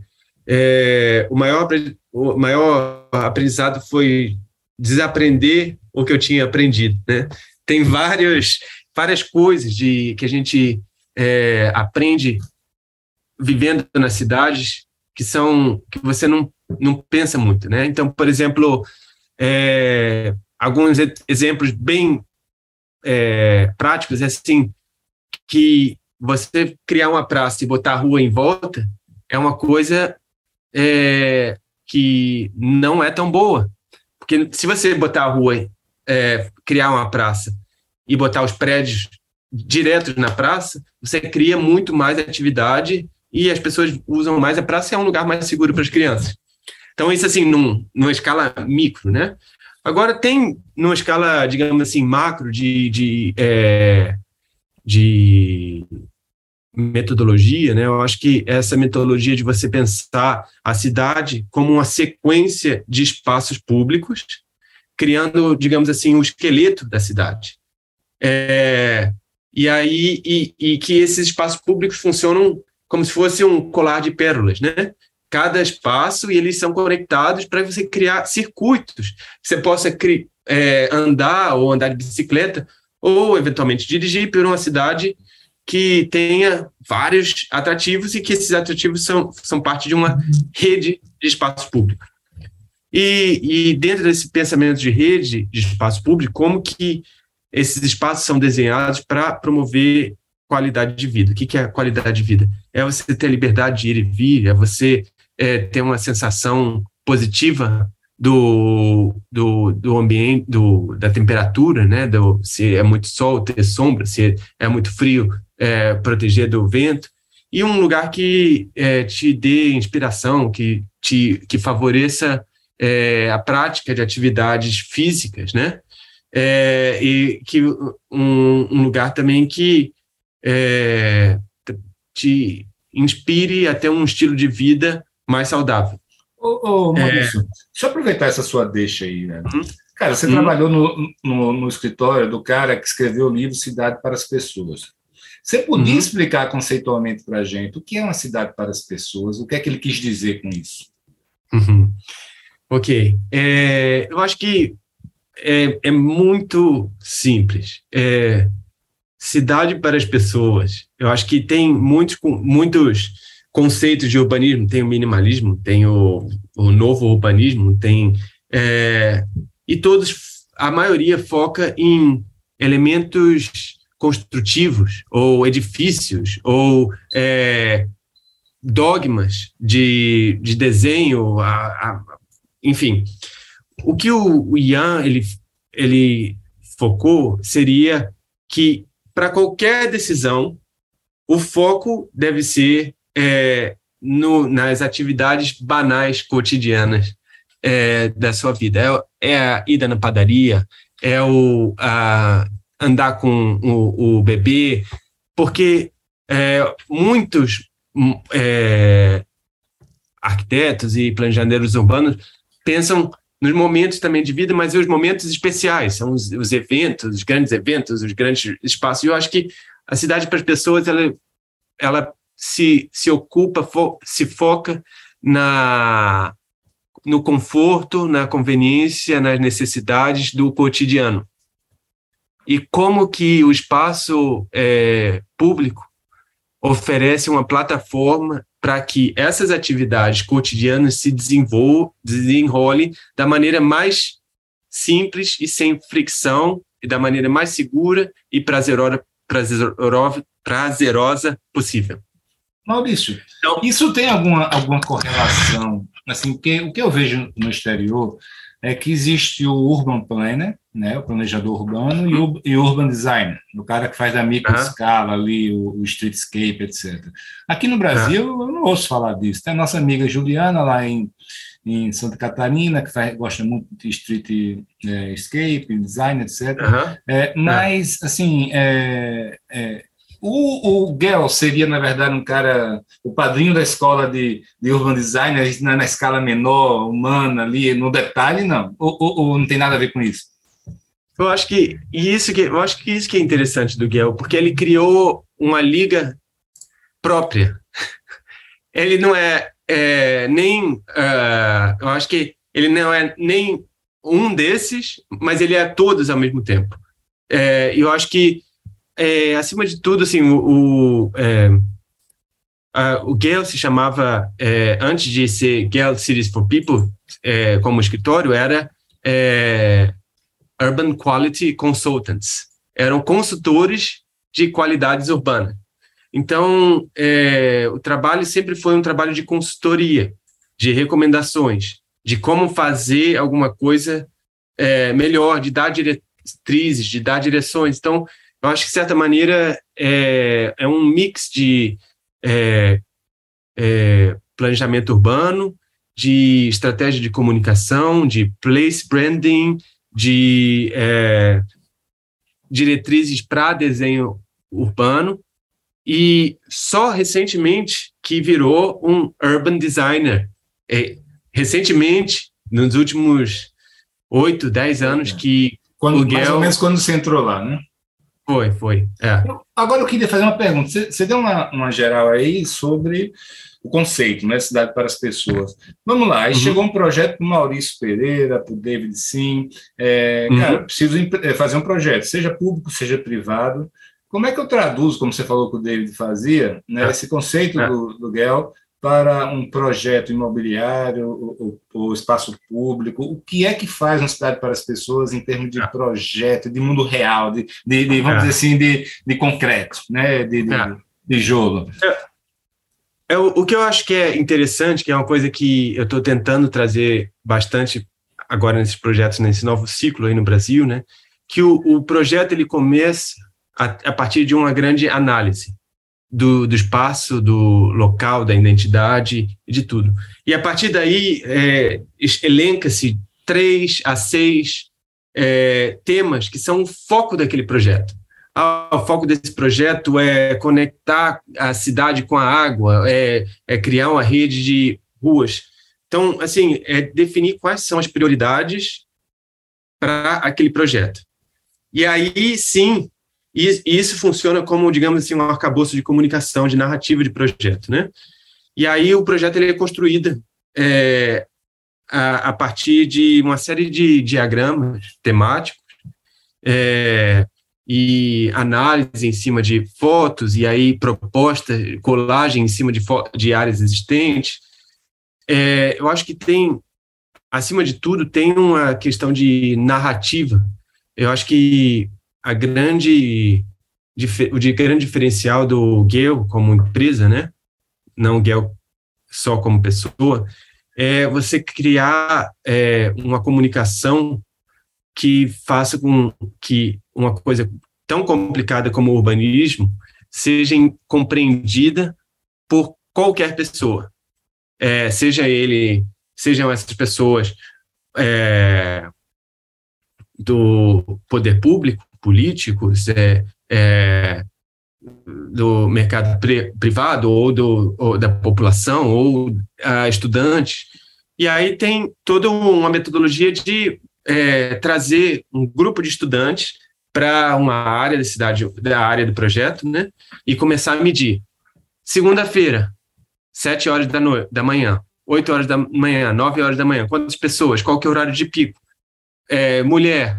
é, o, maior, o maior aprendizado foi desaprender o que eu tinha aprendido. Né? Tem vários várias coisas de que a gente é, aprende vivendo nas cidades que são que você não, não pensa muito, né? Então, por exemplo, é, alguns exemplos bem é, práticos é assim que você criar uma praça e botar a rua em volta é uma coisa é, que não é tão boa, porque se você botar a rua, é, criar uma praça e botar os prédios diretos na praça, você cria muito mais atividade e as pessoas usam mais a praça é um lugar mais seguro para as crianças. Então, isso assim, num, numa escala micro, né? Agora, tem numa escala, digamos assim, macro de, de, é, de metodologia, né? Eu acho que essa metodologia de você pensar a cidade como uma sequência de espaços públicos, criando, digamos assim, o um esqueleto da cidade. É, e aí e, e, que esses espaços públicos funcionam como se fosse um colar de pérolas, né? Cada espaço e eles são conectados para você criar circuitos você possa é, andar ou andar de bicicleta ou eventualmente dirigir por uma cidade que tenha vários atrativos e que esses atrativos são, são parte de uma rede de espaços públicos. E, e dentro desse pensamento de rede de espaço público, como que esses espaços são desenhados para promover qualidade de vida. O que, é qualidade de vida? É você ter liberdade de ir e vir, é você é, ter uma sensação positiva do, do, do ambiente, do, da temperatura, né? Do, se é muito sol, ter sombra, se é muito frio, é, proteger do vento. E um lugar que é, te dê inspiração, que, te, que favoreça é, a prática de atividades físicas, né? É, e que um, um, lugar também que é, te inspire a ter um estilo de vida mais saudável. Ô, ô Maurício, é... deixa eu aproveitar essa sua deixa aí, né? Uhum. Cara, você uhum. trabalhou no, no, no, escritório do cara que escreveu o livro Cidade para as Pessoas. Você podia uhum. explicar conceitualmente para a gente o que é uma cidade para as pessoas, o que é que ele quis dizer com isso? Uhum. Ok. É, eu acho que é, é muito simples. É cidade para as pessoas. Eu acho que tem muitos, muitos conceitos de urbanismo. Tem o minimalismo, tem o o novo urbanismo tem é, e todos a maioria foca em elementos construtivos ou edifícios ou é, dogmas de, de desenho, a, a, enfim. O que o, Ian ele, ele focou seria que para qualquer decisão o foco deve ser é, no, nas atividades banais cotidianas é, da sua vida. É, é, a ida na padaria, é o a, andar com o, o bebê, porque é, muitos é, arquitetos e planejadores urbanos pensam nos momentos também de vida, mas os momentos especiais, são os, os eventos, os grandes eventos, os grandes espaços. E eu acho que a cidade para as pessoas, ela, ela se, se ocupa, fo, se foca na, no conforto, na conveniência, nas necessidades do cotidiano. E como que o espaço é, público oferece uma plataforma para que essas atividades cotidianas se desenrolem da maneira mais simples e sem fricção e da maneira mais segura e prazerosa, prazerosa, prazerosa possível. Maurício, então, isso tem alguma, alguma correlação? Assim, o que, o que eu vejo no exterior é que existe o urban planner, né, o planejador urbano, e o, e urban designer, o cara que faz a micro uhum. escala ali, o, o, streetscape, etc. Aqui no Brasil, uhum. eu não ouço falar disso. Tem a nossa amiga Juliana lá em, em Santa Catarina, que faz, gosta muito de streetscape, é, design, etc. Uhum. É, mas, assim, é, é o, o Gell seria, na verdade, um cara, o padrinho da escola de, de urban design, na, na escala menor, humana, ali, no detalhe, não? Ou, ou, ou, não tem nada a ver com isso? Eu acho que isso que eu acho que isso que é interessante do Gell, porque ele criou uma liga própria. Ele não é, é nem, uh, eu acho que ele não é nem um desses, mas ele é todos ao mesmo tempo. É, eu acho que é, acima de tudo, assim, o, o, é, a, o Gale se chamava, é, antes de ser Gale Cities for People, é, como escritório, era é, Urban Quality Consultants. Eram consultores de qualidades urbanas. Então, é, o trabalho sempre foi um trabalho de consultoria, de recomendações, de como fazer alguma coisa melhor, de dar diretrizes, de dar direções. Então, eu acho que, de certa maneira, é, é um mix de é, é, planejamento urbano, de estratégia de comunicação, de place branding, de é, diretrizes para desenho urbano, e só recentemente que virou um urban designer. É, recentemente, nos últimos oito, dez anos, que quando, o Mais ou menos quando você entrou lá, né? Foi, foi. É. Agora eu queria fazer uma pergunta. Você, você deu uma, uma, geral aí sobre o conceito, né? Cidade para as pessoas. Vamos lá, aí uhum. chegou um projeto para o Maurício Pereira, para o David Sim. É, uhum. Cara, preciso é, fazer um projeto, seja público, seja privado. Como é que eu traduzo, como você falou que o David fazia, né, é. esse conceito é. do, do GEL para um projeto imobiliário ou, ou, espaço público? O que é que faz uma cidade para as pessoas em termos de é. projeto, de mundo real, de, de, de vamos é. dizer assim, de, de concreto, né? de, de, é. de jogo? É, o que eu acho que é interessante, que é uma coisa que eu estou tentando trazer bastante agora nesses projetos, nesse novo ciclo aí no Brasil, né? que o, o projeto ele começa a, a partir de uma grande análise do, do espaço, do local, da identidade de tudo. E a partir daí, é, elenca-se três a seis é, temas que são o foco daquele projeto. Ah, o foco desse projeto é conectar a cidade com a água, é, é criar uma rede de ruas. Então, assim, é definir quais são as prioridades para aquele projeto. E aí, sim, isso funciona como, digamos assim, um arcabouço de comunicação, de narrativa de projeto, né? E aí o projeto ele é construído é, a, a, partir de uma série de diagramas temáticos é, e análise em cima de fotos e aí proposta, colagem em cima de, de áreas existentes é, eu acho que tem, acima de tudo, tem uma questão de narrativa. Eu acho que a grande, o de grande diferencial do Gale como empresa, né? Não o Gale só como pessoa, é você criar é, uma comunicação que faça com que uma coisa tão complicada como o urbanismo seja compreendida por qualquer pessoa, é, seja ele, sejam essas pessoas é, do poder público, políticos, é, é do mercado privado ou, do, ou da população ou uh, estudantes. E aí tem toda uma metodologia de é, trazer um grupo de estudantes para uma área da cidade, da área do projeto, né? E começar a medir. Segunda-feira, sete horas da, no da manhã, oito horas da manhã, nove horas da manhã. Quantas pessoas? Qual que é o horário de pico? É, mulher,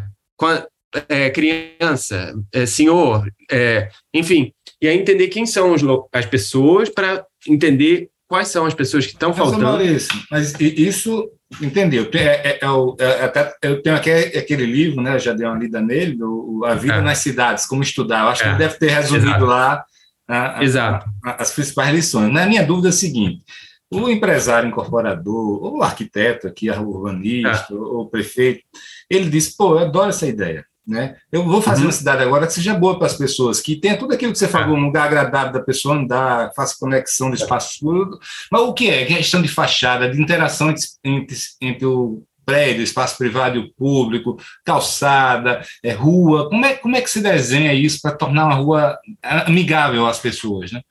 é, criança, é, senhor, é, enfim. E aí entender quem são os, as pessoas para entender quais são as pessoas que estão faltando. Maurício, mas isso, entendeu? É, é, é, eu tenho aqui aquele livro, né? Eu já dei uma lida nele, do, A Vida nas Cidades, como estudar. Eu acho que deve ter resumido Exato. lá a, a, a, as principais lições. Na minha dúvida é a seguinte: o empresário incorporador, ou o arquiteto aqui, o urbanista, ou o prefeito, ele diz: pô, eu adoro essa ideia. Né? Eu vou fazer uhum. uma cidade agora que seja boa para as pessoas, que tenha tudo aquilo que você falou, um lugar agradável da pessoa andar, faça conexão do espaço tudo. Mas o que é? Questão de fachada, de interação entre, entre, entre o prédio, espaço privado e o público, calçada, é, rua. Como é, como é que se desenha isso para tornar uma rua amigável às pessoas? Né?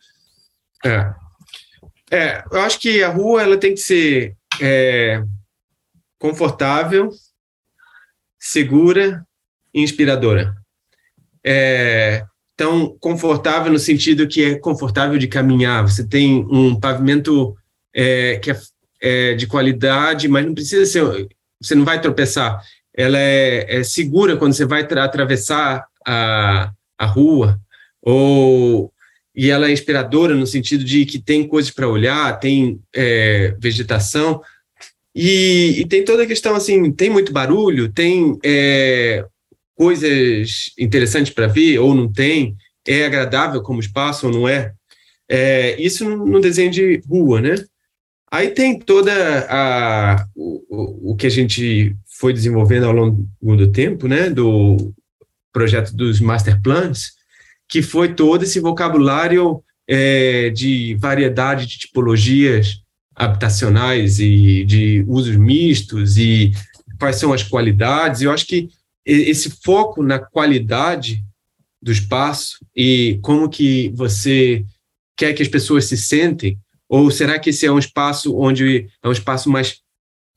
É. é, eu acho que a rua ela tem que ser é, confortável, segura inspiradora. É, tão confortável no sentido que é confortável de caminhar. Você tem um pavimento é, que é, é, de qualidade, mas não precisa ser. Você não vai tropeçar. Ela é, é segura quando você vai atravessar a, a rua, ou e ela é inspiradora no sentido de que tem coisas para olhar, tem é, vegetação. E, e, tem toda a questão assim, tem muito barulho, tem é, coisas interessantes para ver ou não tem, é agradável como espaço ou não é. é isso no desenho de rua, né? Aí tem toda a o, o que a gente foi desenvolvendo ao longo do tempo, né, do projeto dos master plans, que foi todo esse vocabulário é, de variedade de tipologias habitacionais e de usos mistos e quais são as qualidades. Eu acho que esse foco na qualidade do espaço e como que você quer que as pessoas se sentem? Ou será que esse é um espaço onde é um espaço mais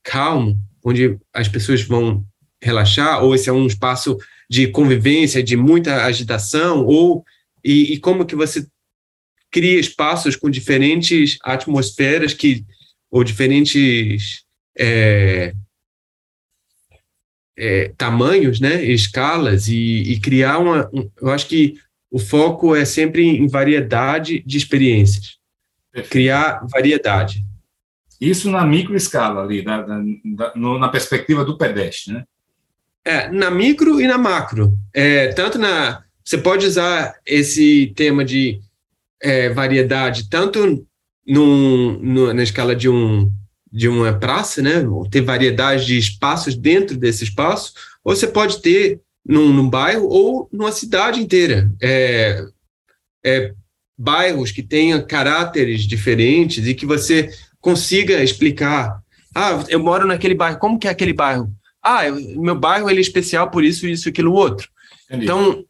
calmo onde as pessoas vão relaxar? Ou esse é um espaço de convivência de muita agitação? Ou e, e como que você cria espaços com diferentes atmosferas que ou diferentes é, é, tamanhos, né, escalas e, e criar uma. Um, eu acho que o foco é sempre em variedade de experiências, Perfeito. criar variedade. Isso na micro escala ali, na, na, na, perspectiva do pedestre, né? É, na micro e na macro. É, tanto na. Você pode usar esse tema de é, variedade tanto num, no, na escala de um de uma praça, né? Ter variedade de espaços dentro desse espaço, ou você pode ter num, num bairro ou numa cidade inteira. É, é, bairros que tenham caráteres diferentes e que você consiga explicar. Ah, eu moro naquele bairro. Como que é aquele bairro? Ah, eu, meu bairro ele é especial por isso, isso, aquilo, outro. Entendi. Então,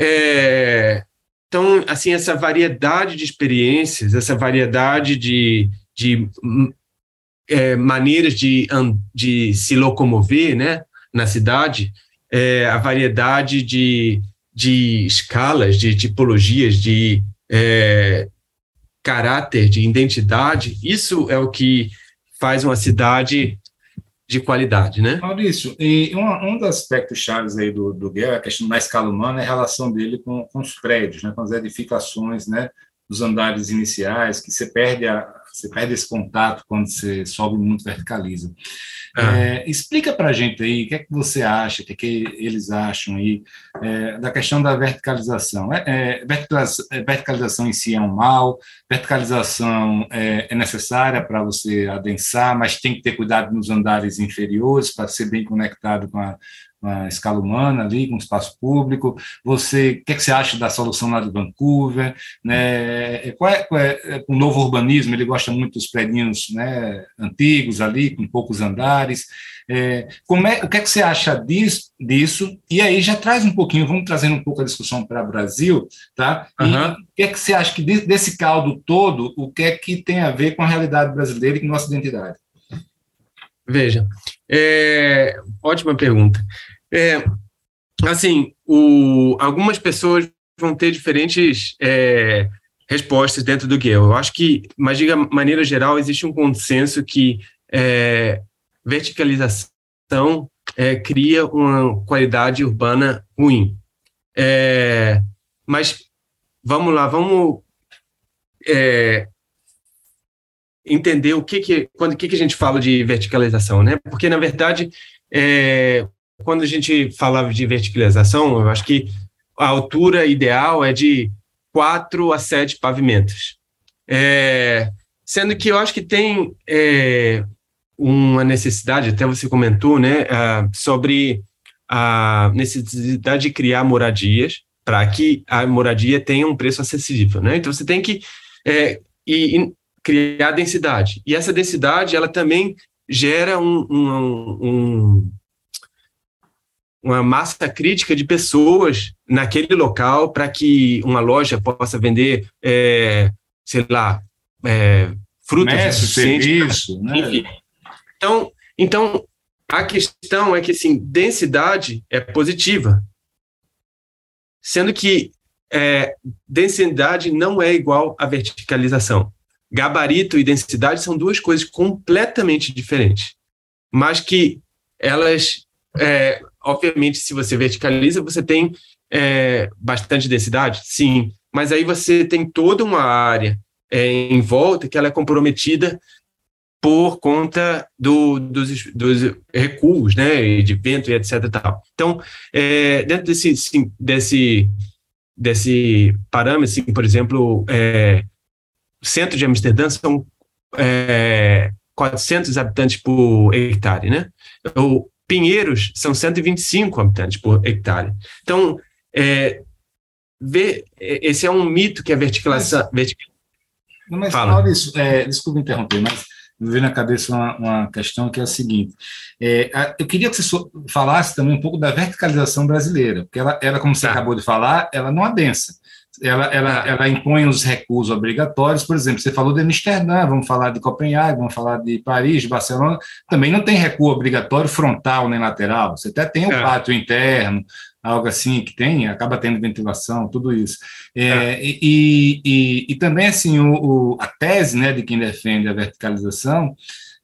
é, então, assim, essa variedade de experiências, essa variedade de, de é, maneiras de, de se locomover né, na cidade, é, a variedade de, de escalas, de tipologias, de é, caráter, de identidade, isso é o que faz uma cidade de qualidade, né? Maurício, e um, um dos aspectos chaves aí do, do Guerra, a questão da escala humana, é a relação dele com, com os prédios, né, com as edificações, né, dos andares iniciais, que você perde a, você perde esse contato quando você sobe muito, verticaliza. Ah. É, explica para a gente aí o que é que você acha, o que, é que eles acham aí é, da questão da verticalização. É, é verticalização. em si é um mal, verticalização é, é necessária para você adensar, mas tem que ter cuidado nos andares inferiores para ser bem conectado com a, na escala humana ali, com espaço público. Você, o que, é que você acha da solução lá de Vancouver? Né? Qual é, qual é, o novo urbanismo, ele gosta muito dos prédios né, antigos ali, com poucos andares. É, como é, o que é que você acha disso, disso? E aí já traz um pouquinho, vamos trazendo um pouco a discussão para o Brasil, tá? E uhum. o que é que você acha que desse caldo todo, o que é que tem a ver com a realidade brasileira e com nossa identidade? Veja, é, ótima pergunta. É, assim, o, algumas pessoas vão ter diferentes é, respostas dentro do eu. Eu acho que, mas de maneira geral, existe um consenso que é, verticalização é, cria uma qualidade urbana ruim. É, mas vamos lá, vamos é, entender o que que quando que, que a gente fala de verticalização, né? Porque na verdade é, quando a gente falava de verticalização, eu acho que a altura ideal é de 4 a 7 pavimentos. É, sendo que eu acho que tem é, uma necessidade, até você comentou, né, uh, sobre a necessidade de criar moradias para que a moradia tenha um preço acessível, né? Então você tem que é, e, e criar densidade. E essa densidade, ela também gera um, um, um uma massa crítica de pessoas naquele local para que uma loja possa vender, é, sei lá, é, frutas. Comércio, serviço, né? Enfim. Então, então, a questão é que, assim, densidade é positiva, sendo que é, densidade não é igual a verticalização. Gabarito e densidade são duas coisas completamente diferentes, mas que elas é, obviamente, se você verticaliza, você tem é, bastante densidade, sim, mas aí você tem toda uma área é, em volta que ela é comprometida por conta do, dos, dos, recuos, né, de vento e etc. Tal. Então, é, dentro desse, desse, desse parâmetro, assim, por exemplo, é, o centro de Amsterdã são é, 400 habitantes por hectare, né? Pinheiros são 125 habitantes por hectare. Então, é, ver, é, esse é um mito que a verticalização. Não, mas. Maurício, é, desculpa interromper, mas me veio na cabeça uma, uma, questão que é a seguinte: é, a, eu queria que você falasse também um pouco da verticalização brasileira, porque ela, ela como você tá. acabou de falar, ela não adensa ela, ela, ela impõe os recursos obrigatórios, por exemplo, você falou de Amsterdã, vamos falar de Copenhague, vamos falar de Paris, de Barcelona, também não tem recuo obrigatório frontal nem lateral, você até tem o é. pátio interno, algo assim que tem, acaba tendo ventilação, tudo isso. É, é. E, e, e, também, assim, o, o, a tese né, de quem defende a verticalização,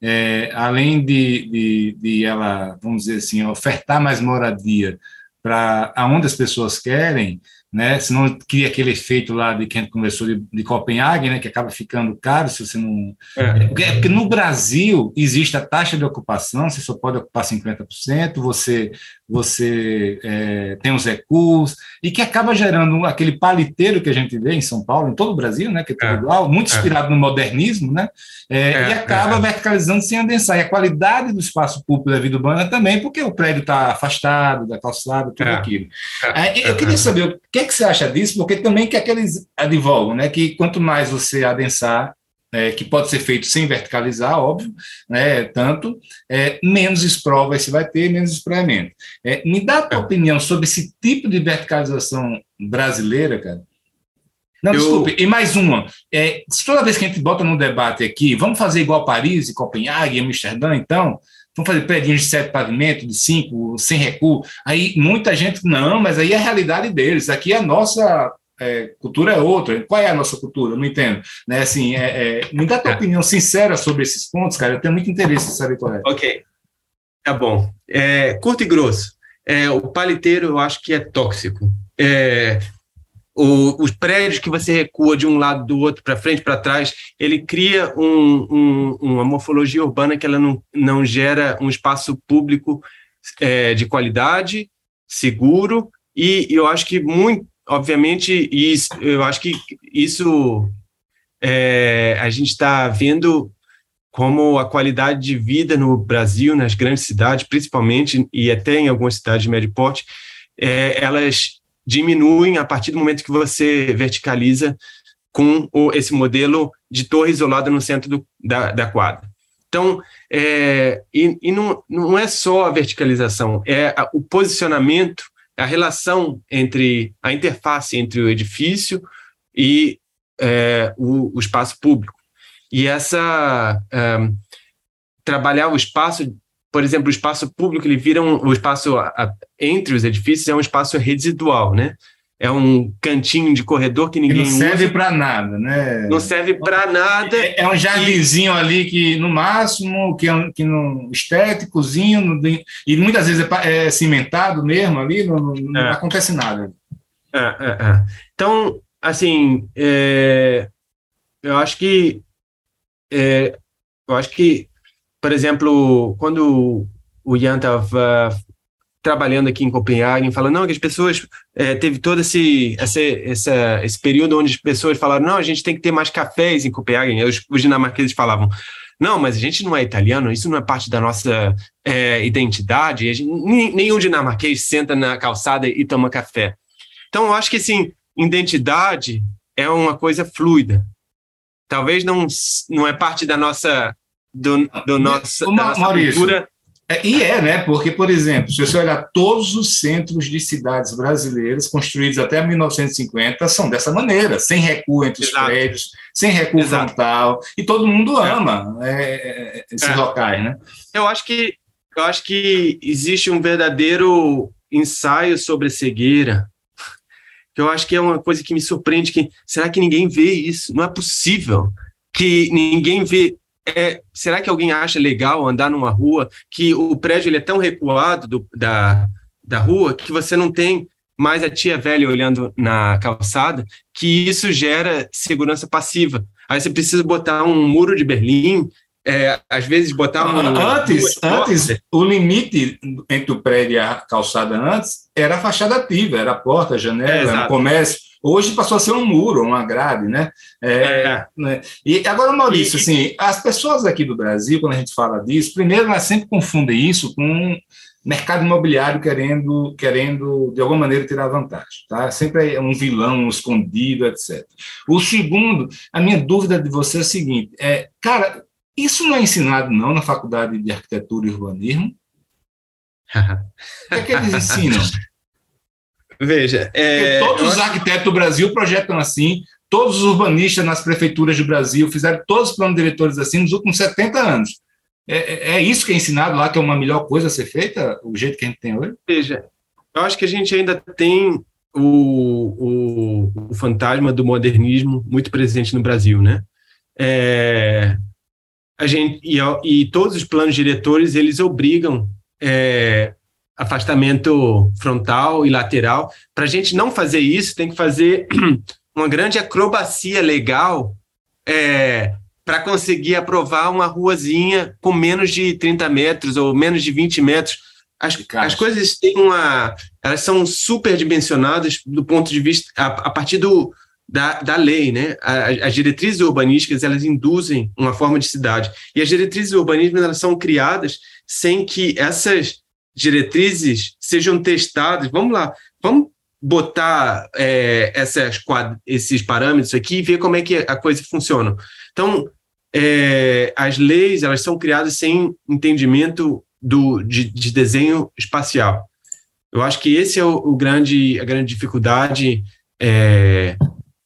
é, além de, de, de ela, vamos dizer assim, ofertar mais moradia para aonde as pessoas querem, né? Senão cria aquele efeito lá de que a gente conversou de, de Copenhague, né? Que acaba ficando caro se você não. É. é. Porque no Brasil existe a taxa de ocupação, você só pode ocupar 50%, você, você é, tem os recursos, e que acaba gerando aquele paliteiro que a gente vê em São Paulo, em todo o Brasil, né? Que é tudo é. igual, muito é. inspirado no modernismo, né? É, e acaba verticalizando sem adensar. E a qualidade do espaço público da vida urbana também, porque o prédio está afastado da calçada, tudo aquilo. eu queria saber o que que, é que você acha disso? Porque também que aqueles advogam, né, que quanto mais você adensar, é, que pode ser feito sem verticalizar, óbvio, né, tanto, é, menos esprova você vai ter, menos espraiamento. É, me dá a tua é. opinião sobre esse tipo de verticalização brasileira, cara? Não, eu... desculpe, e mais uma. É, toda vez que a gente bota no debate aqui, vamos fazer igual Paris, Copenhague, Amsterdã, então, vamos fazer prédios de sete pavimentos, de cinco, sem recuo. Aí muita gente, não, mas aí é a realidade deles. Aqui a nossa é, cultura é outra. Qual é a nossa cultura? Eu não entendo. Né? Assim, é, é, me dá a tua é. opinião sincera sobre esses pontos, cara. Eu tenho muito interesse em saber qual é. Ok. Tá bom. É, curto e grosso. É, o paliteiro eu acho que é tóxico. O, os prédios que você recua de um lado do outro, para frente, para trás, ele cria um, um, uma morfologia urbana que ela não, não gera um espaço público é, de qualidade, seguro, e eu acho que muito, obviamente, isso, eu acho que isso é, a gente está vendo como a qualidade de vida no Brasil, nas grandes cidades, principalmente, e até em algumas cidades de médio porte, é, elas diminuem a partir do momento que você verticaliza com o, esse modelo de torre isolada no centro do, da, da quadra. Então, é, e, e não, não é só a verticalização, é a, o posicionamento, a relação entre a interface entre o edifício e é, o, o, espaço público. E essa é, trabalhar o espaço por exemplo, o espaço público, ele vira um, o espaço a, entre os edifícios é um espaço residual, né? É um cantinho de corredor que ninguém que não serve para nada, né? Não serve para nada. É, é, um jardinzinho ali que, no máximo, que, é, que no estéticozinho, e muitas vezes é, é cimentado mesmo ali, não, não é. acontece nada. É, é, então, assim, eu acho que eu acho que por exemplo, quando o Ian estava trabalhando aqui em Copenhague, falando não, que as pessoas é, teve todo esse, esse, esse período onde as pessoas falaram não, a gente tem que ter mais cafés em Copenhague. Os, os dinamarqueses falavam não, mas a gente não é italiano, isso não é parte da nossa é, identidade. Gente, nenhum dinamarquês senta na calçada e toma café. Então, eu acho que assim, identidade é uma coisa fluida. Talvez não, não é parte da nossa do, do nosso, da nossa Maurício, cultura. É, e é, né? Porque, por exemplo, se você olhar todos os centros de cidades brasileiras construídos até 1950 são dessa maneira, sem recuo entre os Exato. prédios, sem recuo Exato. frontal, e todo mundo é. ama é. É, esses é. locais, né? Eu acho que eu acho que existe um verdadeiro ensaio sobre cegueira que eu acho que é uma coisa que me surpreende que será que ninguém vê isso? Não é possível que ninguém vê é, será que alguém acha legal andar numa rua que o prédio ele é tão recuado do, da, da rua que você não tem mais a tia velha olhando na calçada, que isso gera segurança passiva. Aí você precisa botar um muro de Berlim, é, às vezes botar um. Antes, antes o limite entre o prédio e a calçada antes era a fachada ativa, era a porta, a janela, é, o comércio. Hoje passou a ser um muro, uma grade, né? É, é. Né? E agora, Maurício, e, assim, as pessoas aqui do Brasil, quando a gente fala disso, primeiro elas sempre confundem isso com mercado imobiliário querendo, querendo de alguma maneira tirar vantagem, tá? Sempre é um vilão um escondido, etc. O segundo, a minha dúvida de você é a seguinte: é, cara, isso não é ensinado não na faculdade de arquitetura e urbanismo? o que, é que eles ensinam? Veja, é, todos os arquitetos do Brasil projetam assim, todos os urbanistas nas prefeituras do Brasil fizeram todos os planos diretores assim nos últimos 70 anos. É, é, é isso que é ensinado lá, que é uma melhor coisa a ser feita, o jeito que a gente tem hoje? Veja, eu acho que a gente ainda tem o, o, o fantasma do modernismo muito presente no Brasil, né? É, a gente, e, e todos os planos diretores, eles obrigam é, afastamento frontal e lateral. Para a gente não fazer isso, tem que fazer uma grande acrobacia legal é, para conseguir aprovar uma ruazinha com menos de 30 metros ou menos de 20 metros. As, as coisas têm uma. Elas são superdimensionadas do ponto de vista. a, a partir do, da, da lei, né? As diretrizes urbanísticas elas induzem uma forma de cidade e as diretrizes urbanísticas elas são criadas sem que essas diretrizes sejam testadas. Vamos lá, vamos botar é, essas, esses parâmetros aqui e ver como é que a coisa funciona. Então, é, as leis elas são criadas sem entendimento do, de, de desenho espacial. Eu acho que esse é o, o grande, a grande dificuldade é,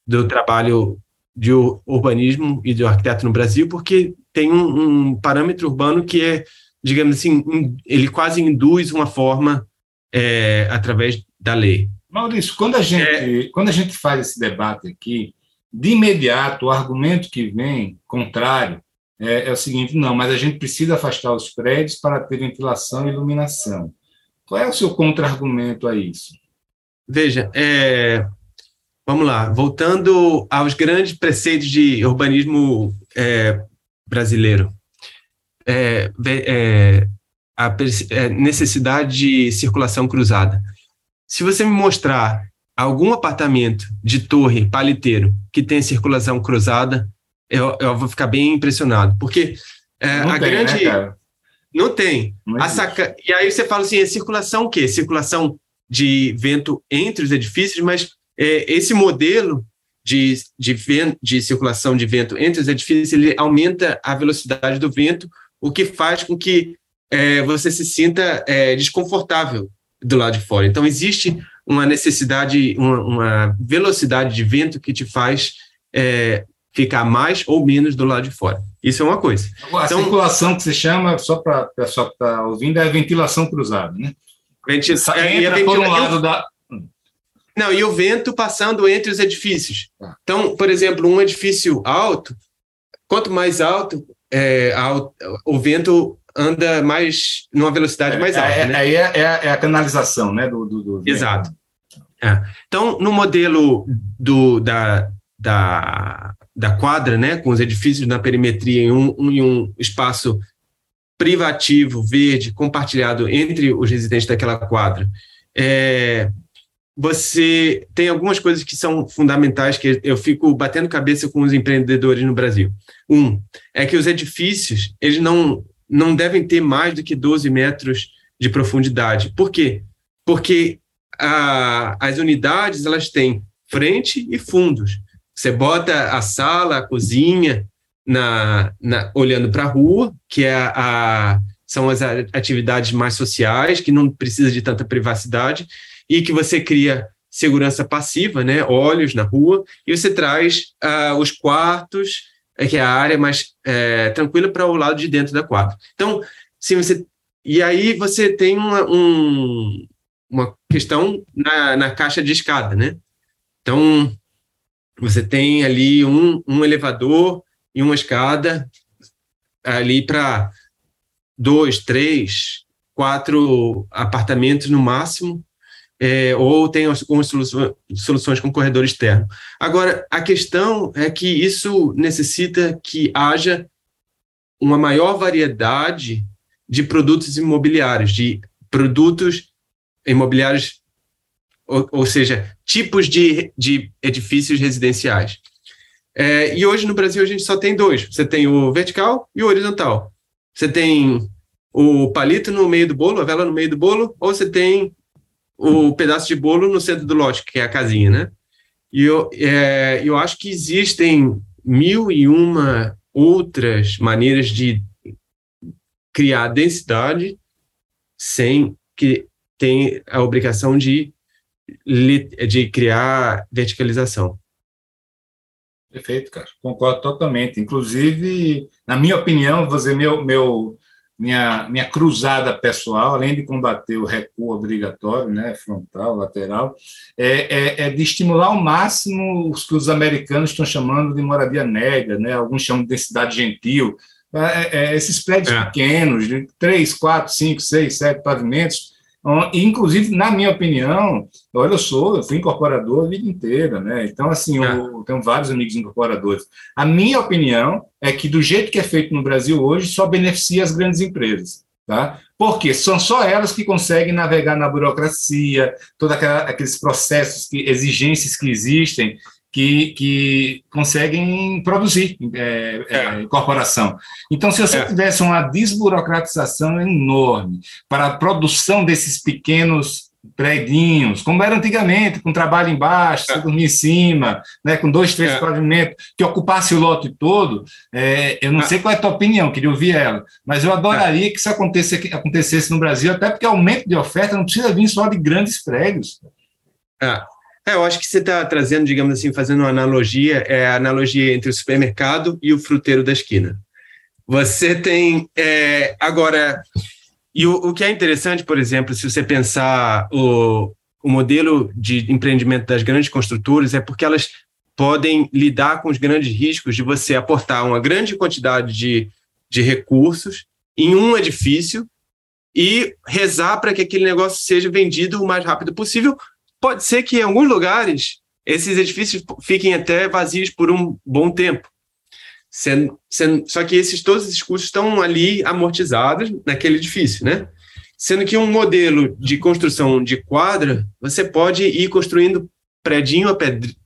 do trabalho de urbanismo e do arquiteto no Brasil, porque tem um, um parâmetro urbano que é digamos assim, ele quase induz uma forma é, através da lei. Maurício, quando a, gente, é, quando a gente faz esse debate aqui, de imediato, o argumento que vem contrário é, é o seguinte: não, mas a gente precisa afastar os prédios para ter ventilação e iluminação. Qual é o seu contra-argumento a isso? Veja, é, vamos lá, voltando aos grandes preceitos de urbanismo é, brasileiro. É, é, a é, necessidade de circulação cruzada. Se você me mostrar algum apartamento de torre paliteiro que tem circulação cruzada, eu, eu vou ficar bem impressionado, porque é, a tem, né, grande né, não tem. Saca... E aí você fala assim, é circulação o quê? Circulação de vento entre os edifícios, mas é, esse modelo de, de, vento, de circulação de vento entre os edifícios, ele aumenta a velocidade do vento, o que faz com que é, você se sinta é, desconfortável do lado de fora. Então, existe uma necessidade, uma, uma velocidade de vento que te faz é, ficar mais ou menos do lado de fora. Isso é uma coisa. A então, circulação que se chama, só para o pessoal que está ouvindo, é ventilação cruzada, né? Venti é, entra por um lado da... Não, e o vento passando entre os edifícios. Tá. Então, por exemplo, um edifício alto, quanto mais alto, é, o vento anda mais numa velocidade é, mais alta. É, né? Aí é, é, é, a canalização, né? Do, do, do Exato. É. Então, no modelo do, da, da, da quadra, né, com os edifícios na perimetria em um, em um espaço privativo, verde, compartilhado entre os residentes daquela quadra, é, você tem algumas coisas que são fundamentais que eu fico batendo cabeça com os empreendedores no Brasil. Um é que os edifícios eles não não devem ter mais do que 12 metros de profundidade. Por quê? Porque a, as unidades elas têm frente e fundos. Você bota a sala, a cozinha na, na olhando para a rua, que é a, são as atividades mais sociais, que não precisa de tanta privacidade, e que você cria segurança passiva, né, olhos na rua, e você traz uh, os quartos é que é a área mais é, tranquila para o lado de dentro da quadra. Então, se você e aí você tem uma, um, uma questão na, na caixa de escada, né? Então, você tem ali um, um elevador e uma escada ali para dois, três, quatro apartamentos no máximo, é, ou tem algumas soluções com corredor externo. Agora, a questão é que isso necessita que haja uma maior variedade de produtos imobiliários, de produtos imobiliários, ou, ou seja, tipos de, de edifícios residenciais. É, e hoje no Brasil a gente só tem dois: você tem o vertical e o horizontal. Você tem o palito no meio do bolo, a vela no meio do bolo, ou você tem o pedaço de bolo no centro do lote, que é a casinha, né? E eu, é, eu acho que existem mil e uma outras maneiras de criar densidade sem que tenha a obrigação de, de criar verticalização. Perfeito, cara. Concordo totalmente. Inclusive, na minha opinião, vou dizer, meu, meu, minha, minha cruzada pessoal, além de combater o recuo obrigatório, né, frontal, lateral, é, é, é de estimular ao máximo os que os americanos estão chamando de moradia negra, né, alguns chamam de densidade gentil, é, é, é esses prédios é. pequenos, de três, quatro, cinco, seis, sete pavimentos, Inclusive, na minha opinião, olha, eu sou, eu fui incorporador a vida inteira, né? Então, assim, eu, eu tenho vários amigos incorporadores. A minha opinião é que, do jeito que é feito no Brasil hoje, só beneficia as grandes empresas. Tá? Porque são só elas que conseguem navegar na burocracia, todos aqueles processos, que, exigências que existem, que, que conseguem produzir é, é. É, incorporação. Então, se você é. tivesse uma desburocratização enorme para a produção desses pequenos predinhos, como era antigamente, com trabalho embaixo, você é. dormia em cima, né, com dois, três é. pavimentos, que ocupasse o lote todo, é, eu não sei qual é a tua opinião, queria ouvir ela, mas eu adoraria que isso acontecesse, acontecesse no Brasil, até porque aumento de oferta não precisa vir só de grandes prédios. É. É, eu acho que você está trazendo, digamos assim, fazendo uma analogia, é a analogia entre o supermercado e o fruteiro da esquina. Você tem. É, agora, e o, o, que é interessante, por exemplo, se você pensar o, o modelo de empreendimento das grandes construtoras, é porque elas podem lidar com os grandes riscos de você aportar uma grande quantidade de, de recursos em um edifício e rezar para que aquele negócio seja vendido o mais rápido possível, Pode ser que em alguns lugares esses edifícios fiquem até vazios por um bom tempo. Sendo, sendo, só que esses todos esses custos estão ali amortizados naquele edifício, né? Sendo que um modelo de construção de quadra, você pode ir construindo predinho a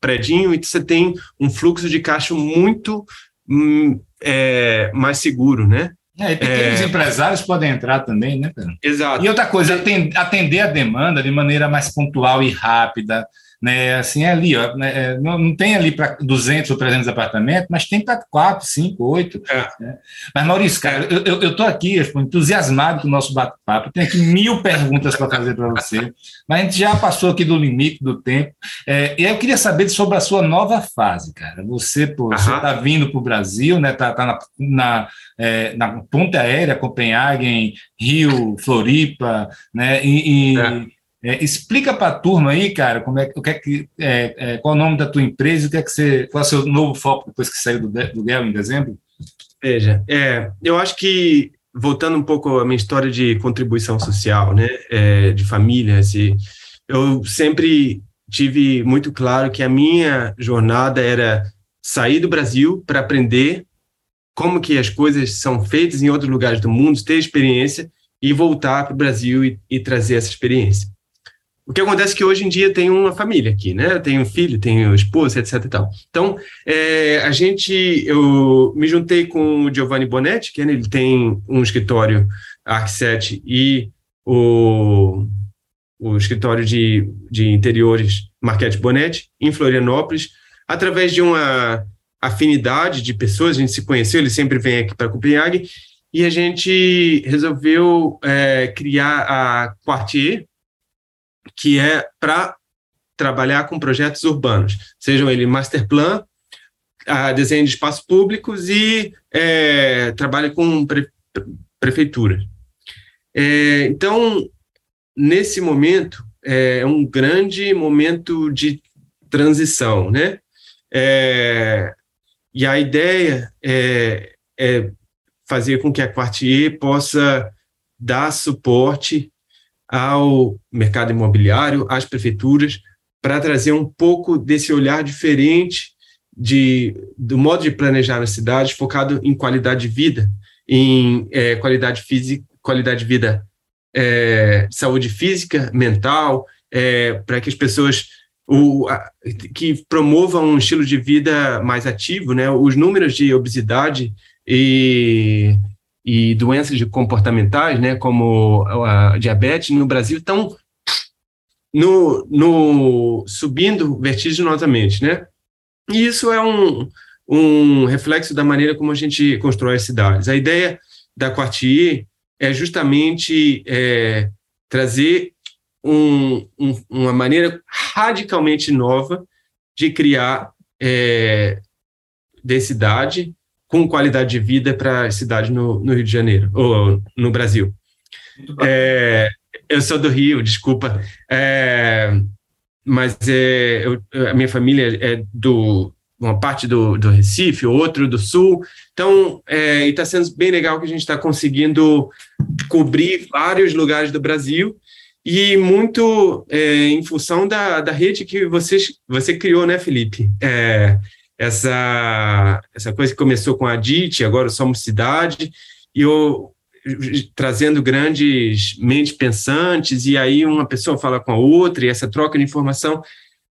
predinho e você tem um fluxo de caixa muito hum, é, mais seguro, né? É, e pequenos é... empresários podem entrar também, né, Pedro? Exato. E outra coisa, atender a demanda de maneira mais pontual e rápida, né? Assim, é ali, ó, né? É, não, não, tem ali para 200 ou 300 apartamentos, mas tem para 4, 5, 8. É. Né? Mas, Maurício, cara, eu estou aqui entusiasmado com o nosso bate-papo, tenho aqui mil perguntas para fazer para você, mas a gente já passou aqui do limite do tempo. É, e eu queria saber sobre a sua nova fase, cara. Você está vindo para o Brasil, né? Está tá na, na, é, na ponte aérea, Copenhague, Rio, Floripa, né? E, e é. Explica para a turma aí, cara, como é, o que é que, é, é, qual é o nome da tua empresa o que é que você, qual é o seu novo foco depois que saiu do, do GEL em dezembro? Veja, é, eu acho que, voltando um pouco à minha história de contribuição social, né, é, de família, assim, eu sempre tive muito claro que a minha jornada era sair do Brasil para aprender como que as coisas são feitas em outros lugares do mundo, ter experiência e voltar para o Brasil e, e trazer essa experiência. O que acontece é que hoje em dia tem uma família aqui, né? Tenho um filho, tenho esposa, etc e tal. Então, é, a gente, eu me juntei com o Giovanni Bonetti, que ele tem um escritório Arc7 e o, o escritório de, de interiores Marquete Bonetti, em Florianópolis, através de uma afinidade de pessoas, a gente se conheceu, ele sempre vem aqui para Copenhague, e a gente resolveu é, criar a Quartier, que é para trabalhar com projetos urbanos, sejam ele master plan, a desenho de espaços públicos e é, trabalha com pre, prefeituras. É, então, nesse momento, é um grande momento de transição, né? É, e a ideia é, é fazer com que a Quartier possa dar suporte ao mercado imobiliário, às prefeituras, para trazer um pouco desse olhar diferente de, do modo de planejar nas cidades, focado em qualidade de vida, em é, qualidade física, qualidade de vida, é, saúde física, mental, é, para que as pessoas o, a, que promovam um estilo de vida mais ativo, né? Os números de obesidade e e doenças comportamentais, né, como a diabetes no Brasil, estão no, no, subindo vertiginosamente, né? E isso é um, um reflexo da maneira como a gente constrói as cidades. A ideia da Quartier é justamente é, trazer um, um, uma maneira radicalmente nova de criar é, densidade com qualidade de vida para a cidade no, no, Rio de Janeiro, ou no Brasil. É, eu sou do Rio, desculpa, é, mas é, eu, a minha família é do uma parte do, do Recife, outro do Sul, então é, está sendo bem legal que a gente está conseguindo cobrir vários lugares do Brasil e muito é, em função da, da rede que vocês, você criou, né, Felipe? É, essa, essa coisa que começou com a DIT, agora somos cidade, e eu trazendo grandes mentes pensantes, e aí uma pessoa fala com a outra, e essa troca de informação.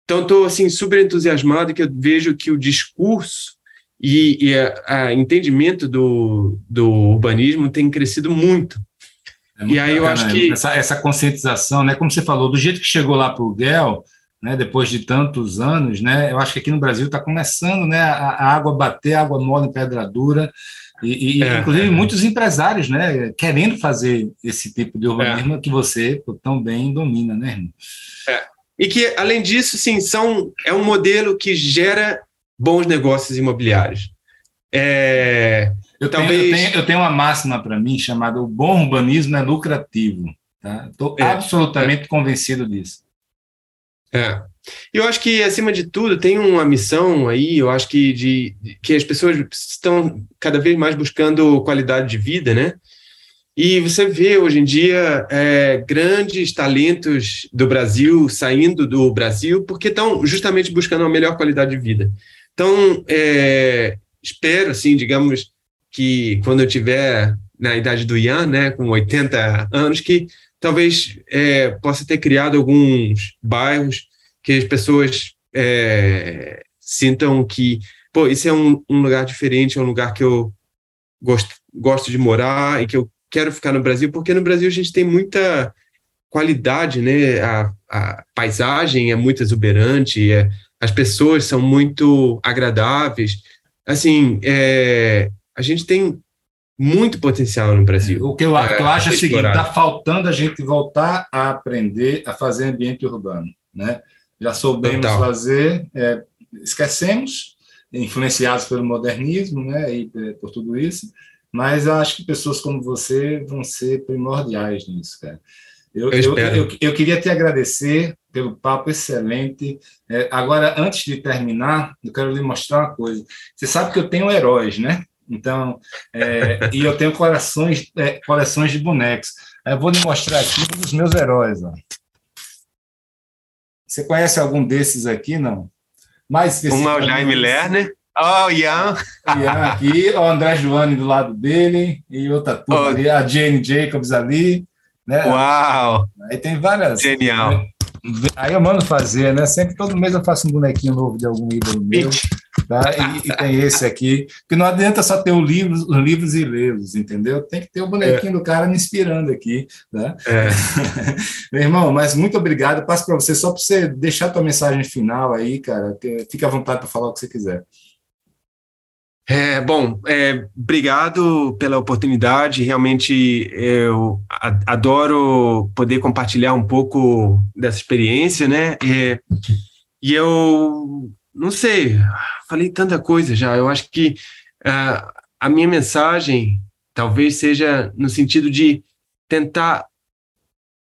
Então, estou assim, super entusiasmado que eu vejo que o discurso e, e a, entendimento do, do urbanismo tem crescido muito. É muito e aí eu acho que. Essa, essa conscientização, né? Como você falou, do jeito que chegou lá para o GEL, né, depois de tantos anos, né, eu acho que aqui no Brasil está começando né, a, a, água bater, a água mole em pedra dura, e, e é, inclusive é. muitos empresários né, querendo fazer esse tipo de urbanismo é. que você tão bem domina, né, irmão? É. E que, além disso, sim, são, é um modelo que gera bons negócios imobiliários. É, eu, talvez... tenho, eu, tenho, eu tenho uma máxima para mim chamada o bom urbanismo é lucrativo. Estou tá? É. absolutamente convencido disso. É. Eu acho que, acima de tudo, tem uma missão aí, eu acho que, de, que as pessoas estão cada vez mais buscando qualidade de vida, né? E você vê hoje em dia é, grandes talentos do Brasil saindo do Brasil porque estão justamente buscando uma melhor qualidade de vida. Então, é, espero, assim, digamos, que quando eu tiver na idade do Ian, né, com 80 anos, que talvez é, possa ter criado alguns bairros que as pessoas é, sintam que, pô, isso é um, um, lugar diferente, é um lugar que eu gosto, gosto de morar e que eu quero ficar no Brasil, porque no Brasil a gente tem muita qualidade, né? A, a paisagem é muito exuberante, é, as pessoas são muito agradáveis. Assim, é, a gente tem muito potencial no Brasil. O que eu, é, eu acho é o seguinte: está faltando a gente voltar a aprender a fazer ambiente urbano. Né? Já soubemos Total. fazer, é, esquecemos, influenciados pelo modernismo né, e por tudo isso, mas eu acho que pessoas como você vão ser primordiais nisso, cara. Eu, eu, eu, eu, eu queria te agradecer pelo papo excelente. É, agora, antes de terminar, eu quero lhe mostrar uma coisa. Você sabe que eu tenho heróis, né? Então, é, e eu tenho coleções, é, coleções de bonecos. Eu vou lhe mostrar aqui um dos meus heróis. Ó. Você conhece algum desses aqui, não? Mais um é o Jaime Lerner. Oh, Ian. Ian aqui, o André Joane do lado dele, e outra turma oh. ali, a Jane Jacobs ali. Né? Uau! Aí tem várias. Genial. Né? Aí eu mando fazer, né? Sempre, todo mês eu faço um bonequinho novo de algum ídolo meu. Tá? E, e, tem esse aqui, porque não adianta só ter os livros, os livros e lê-los, entendeu? Tem que ter o bonequinho é. do cara me inspirando aqui. Tá? É. Meu irmão, mas muito obrigado. Passo para você, só para você deixar a tua mensagem final aí, cara. Fique à vontade para falar o que você quiser. É, bom, é, obrigado pela oportunidade. Realmente eu adoro poder compartilhar um pouco dessa experiência, né? É, e eu não sei, falei tanta coisa já. Eu acho que uh, a minha mensagem talvez seja no sentido de tentar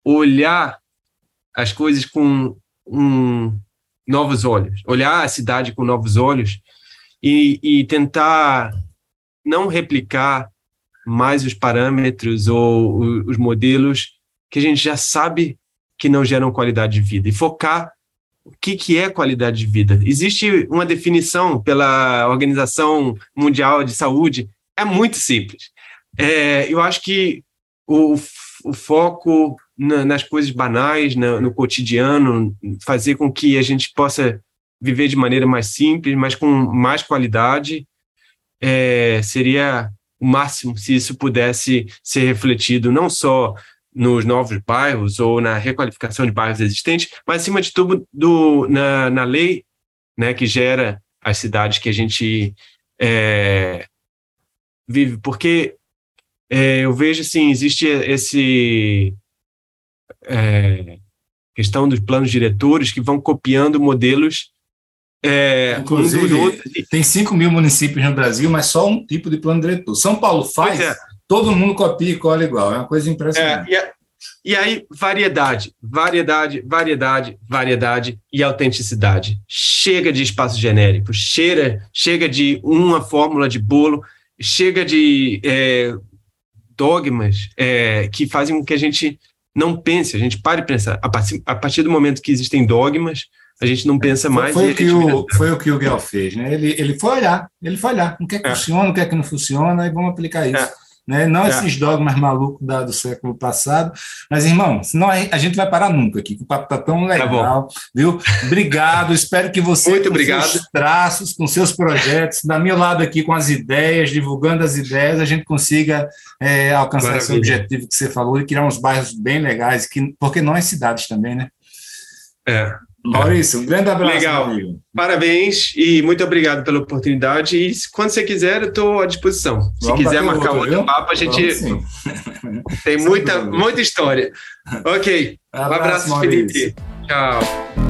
olhar as coisas com um, novos olhos, olhar a cidade com novos olhos e, e tentar não replicar mais os parâmetros ou os modelos que a gente já sabe que não geram qualidade de vida e focar o que, que é qualidade de vida. Existe uma definição pela Organização Mundial de Saúde, é muito simples. É, eu acho que o, o foco na, nas coisas banais, na, no cotidiano, fazer com que a gente possa viver de maneira mais simples, mas com mais qualidade, é, seria o máximo se isso pudesse ser refletido não só nos novos bairros ou na requalificação de bairros existentes, mas acima de tudo do, na, na lei né, que gera as cidades que a gente é, vive, porque é, eu vejo assim existe esse é, questão dos planos diretores que vão copiando modelos é, Inclusive, um tem 5 mil municípios no Brasil, mas só um tipo de plano diretor. São Paulo faz, é. Todo mundo copia e cola igual. É uma coisa impressionante. É, e, e, aí, variedade, variedade, variedade, variedade e autenticidade. Chega de espaço genérico, chega, chega de uma fórmula de bolo, chega de é, dogmas é, que fazem com que a gente não pense, a gente pare de pensar. A partir, a partir do momento que existem dogmas, a gente não pensa mais. Foi, o que o, foi o que o Guel fez, né? Ele, ele foi olhar, ele foi olhar o que é que é. funciona, o que é que não funciona, e vamos aplicar isso. É. Né? Não é. esses dogmas malucos da, do século passado. Mas, irmão, senão a gente vai parar nunca aqui, que o papo está tão tá legal, tá viu? Obrigado, espero que você, Muito com obrigado. seus traços, com seus projetos, da meu lado aqui com as ideias, divulgando as ideias, a gente consiga é, alcançar Maravilha. esse objetivo que você falou e criar uns bairros bem legais, que, porque nós cidades também, né? É, Maurício, um grande abraço. Legal. Parabéns e muito obrigado pela oportunidade. E quando você quiser, eu estou à disposição. Se Vamos quiser marcar outro, outro papo, a gente tem muita, muita história. Ok. Um abraço, abraço Felipe. Tchau.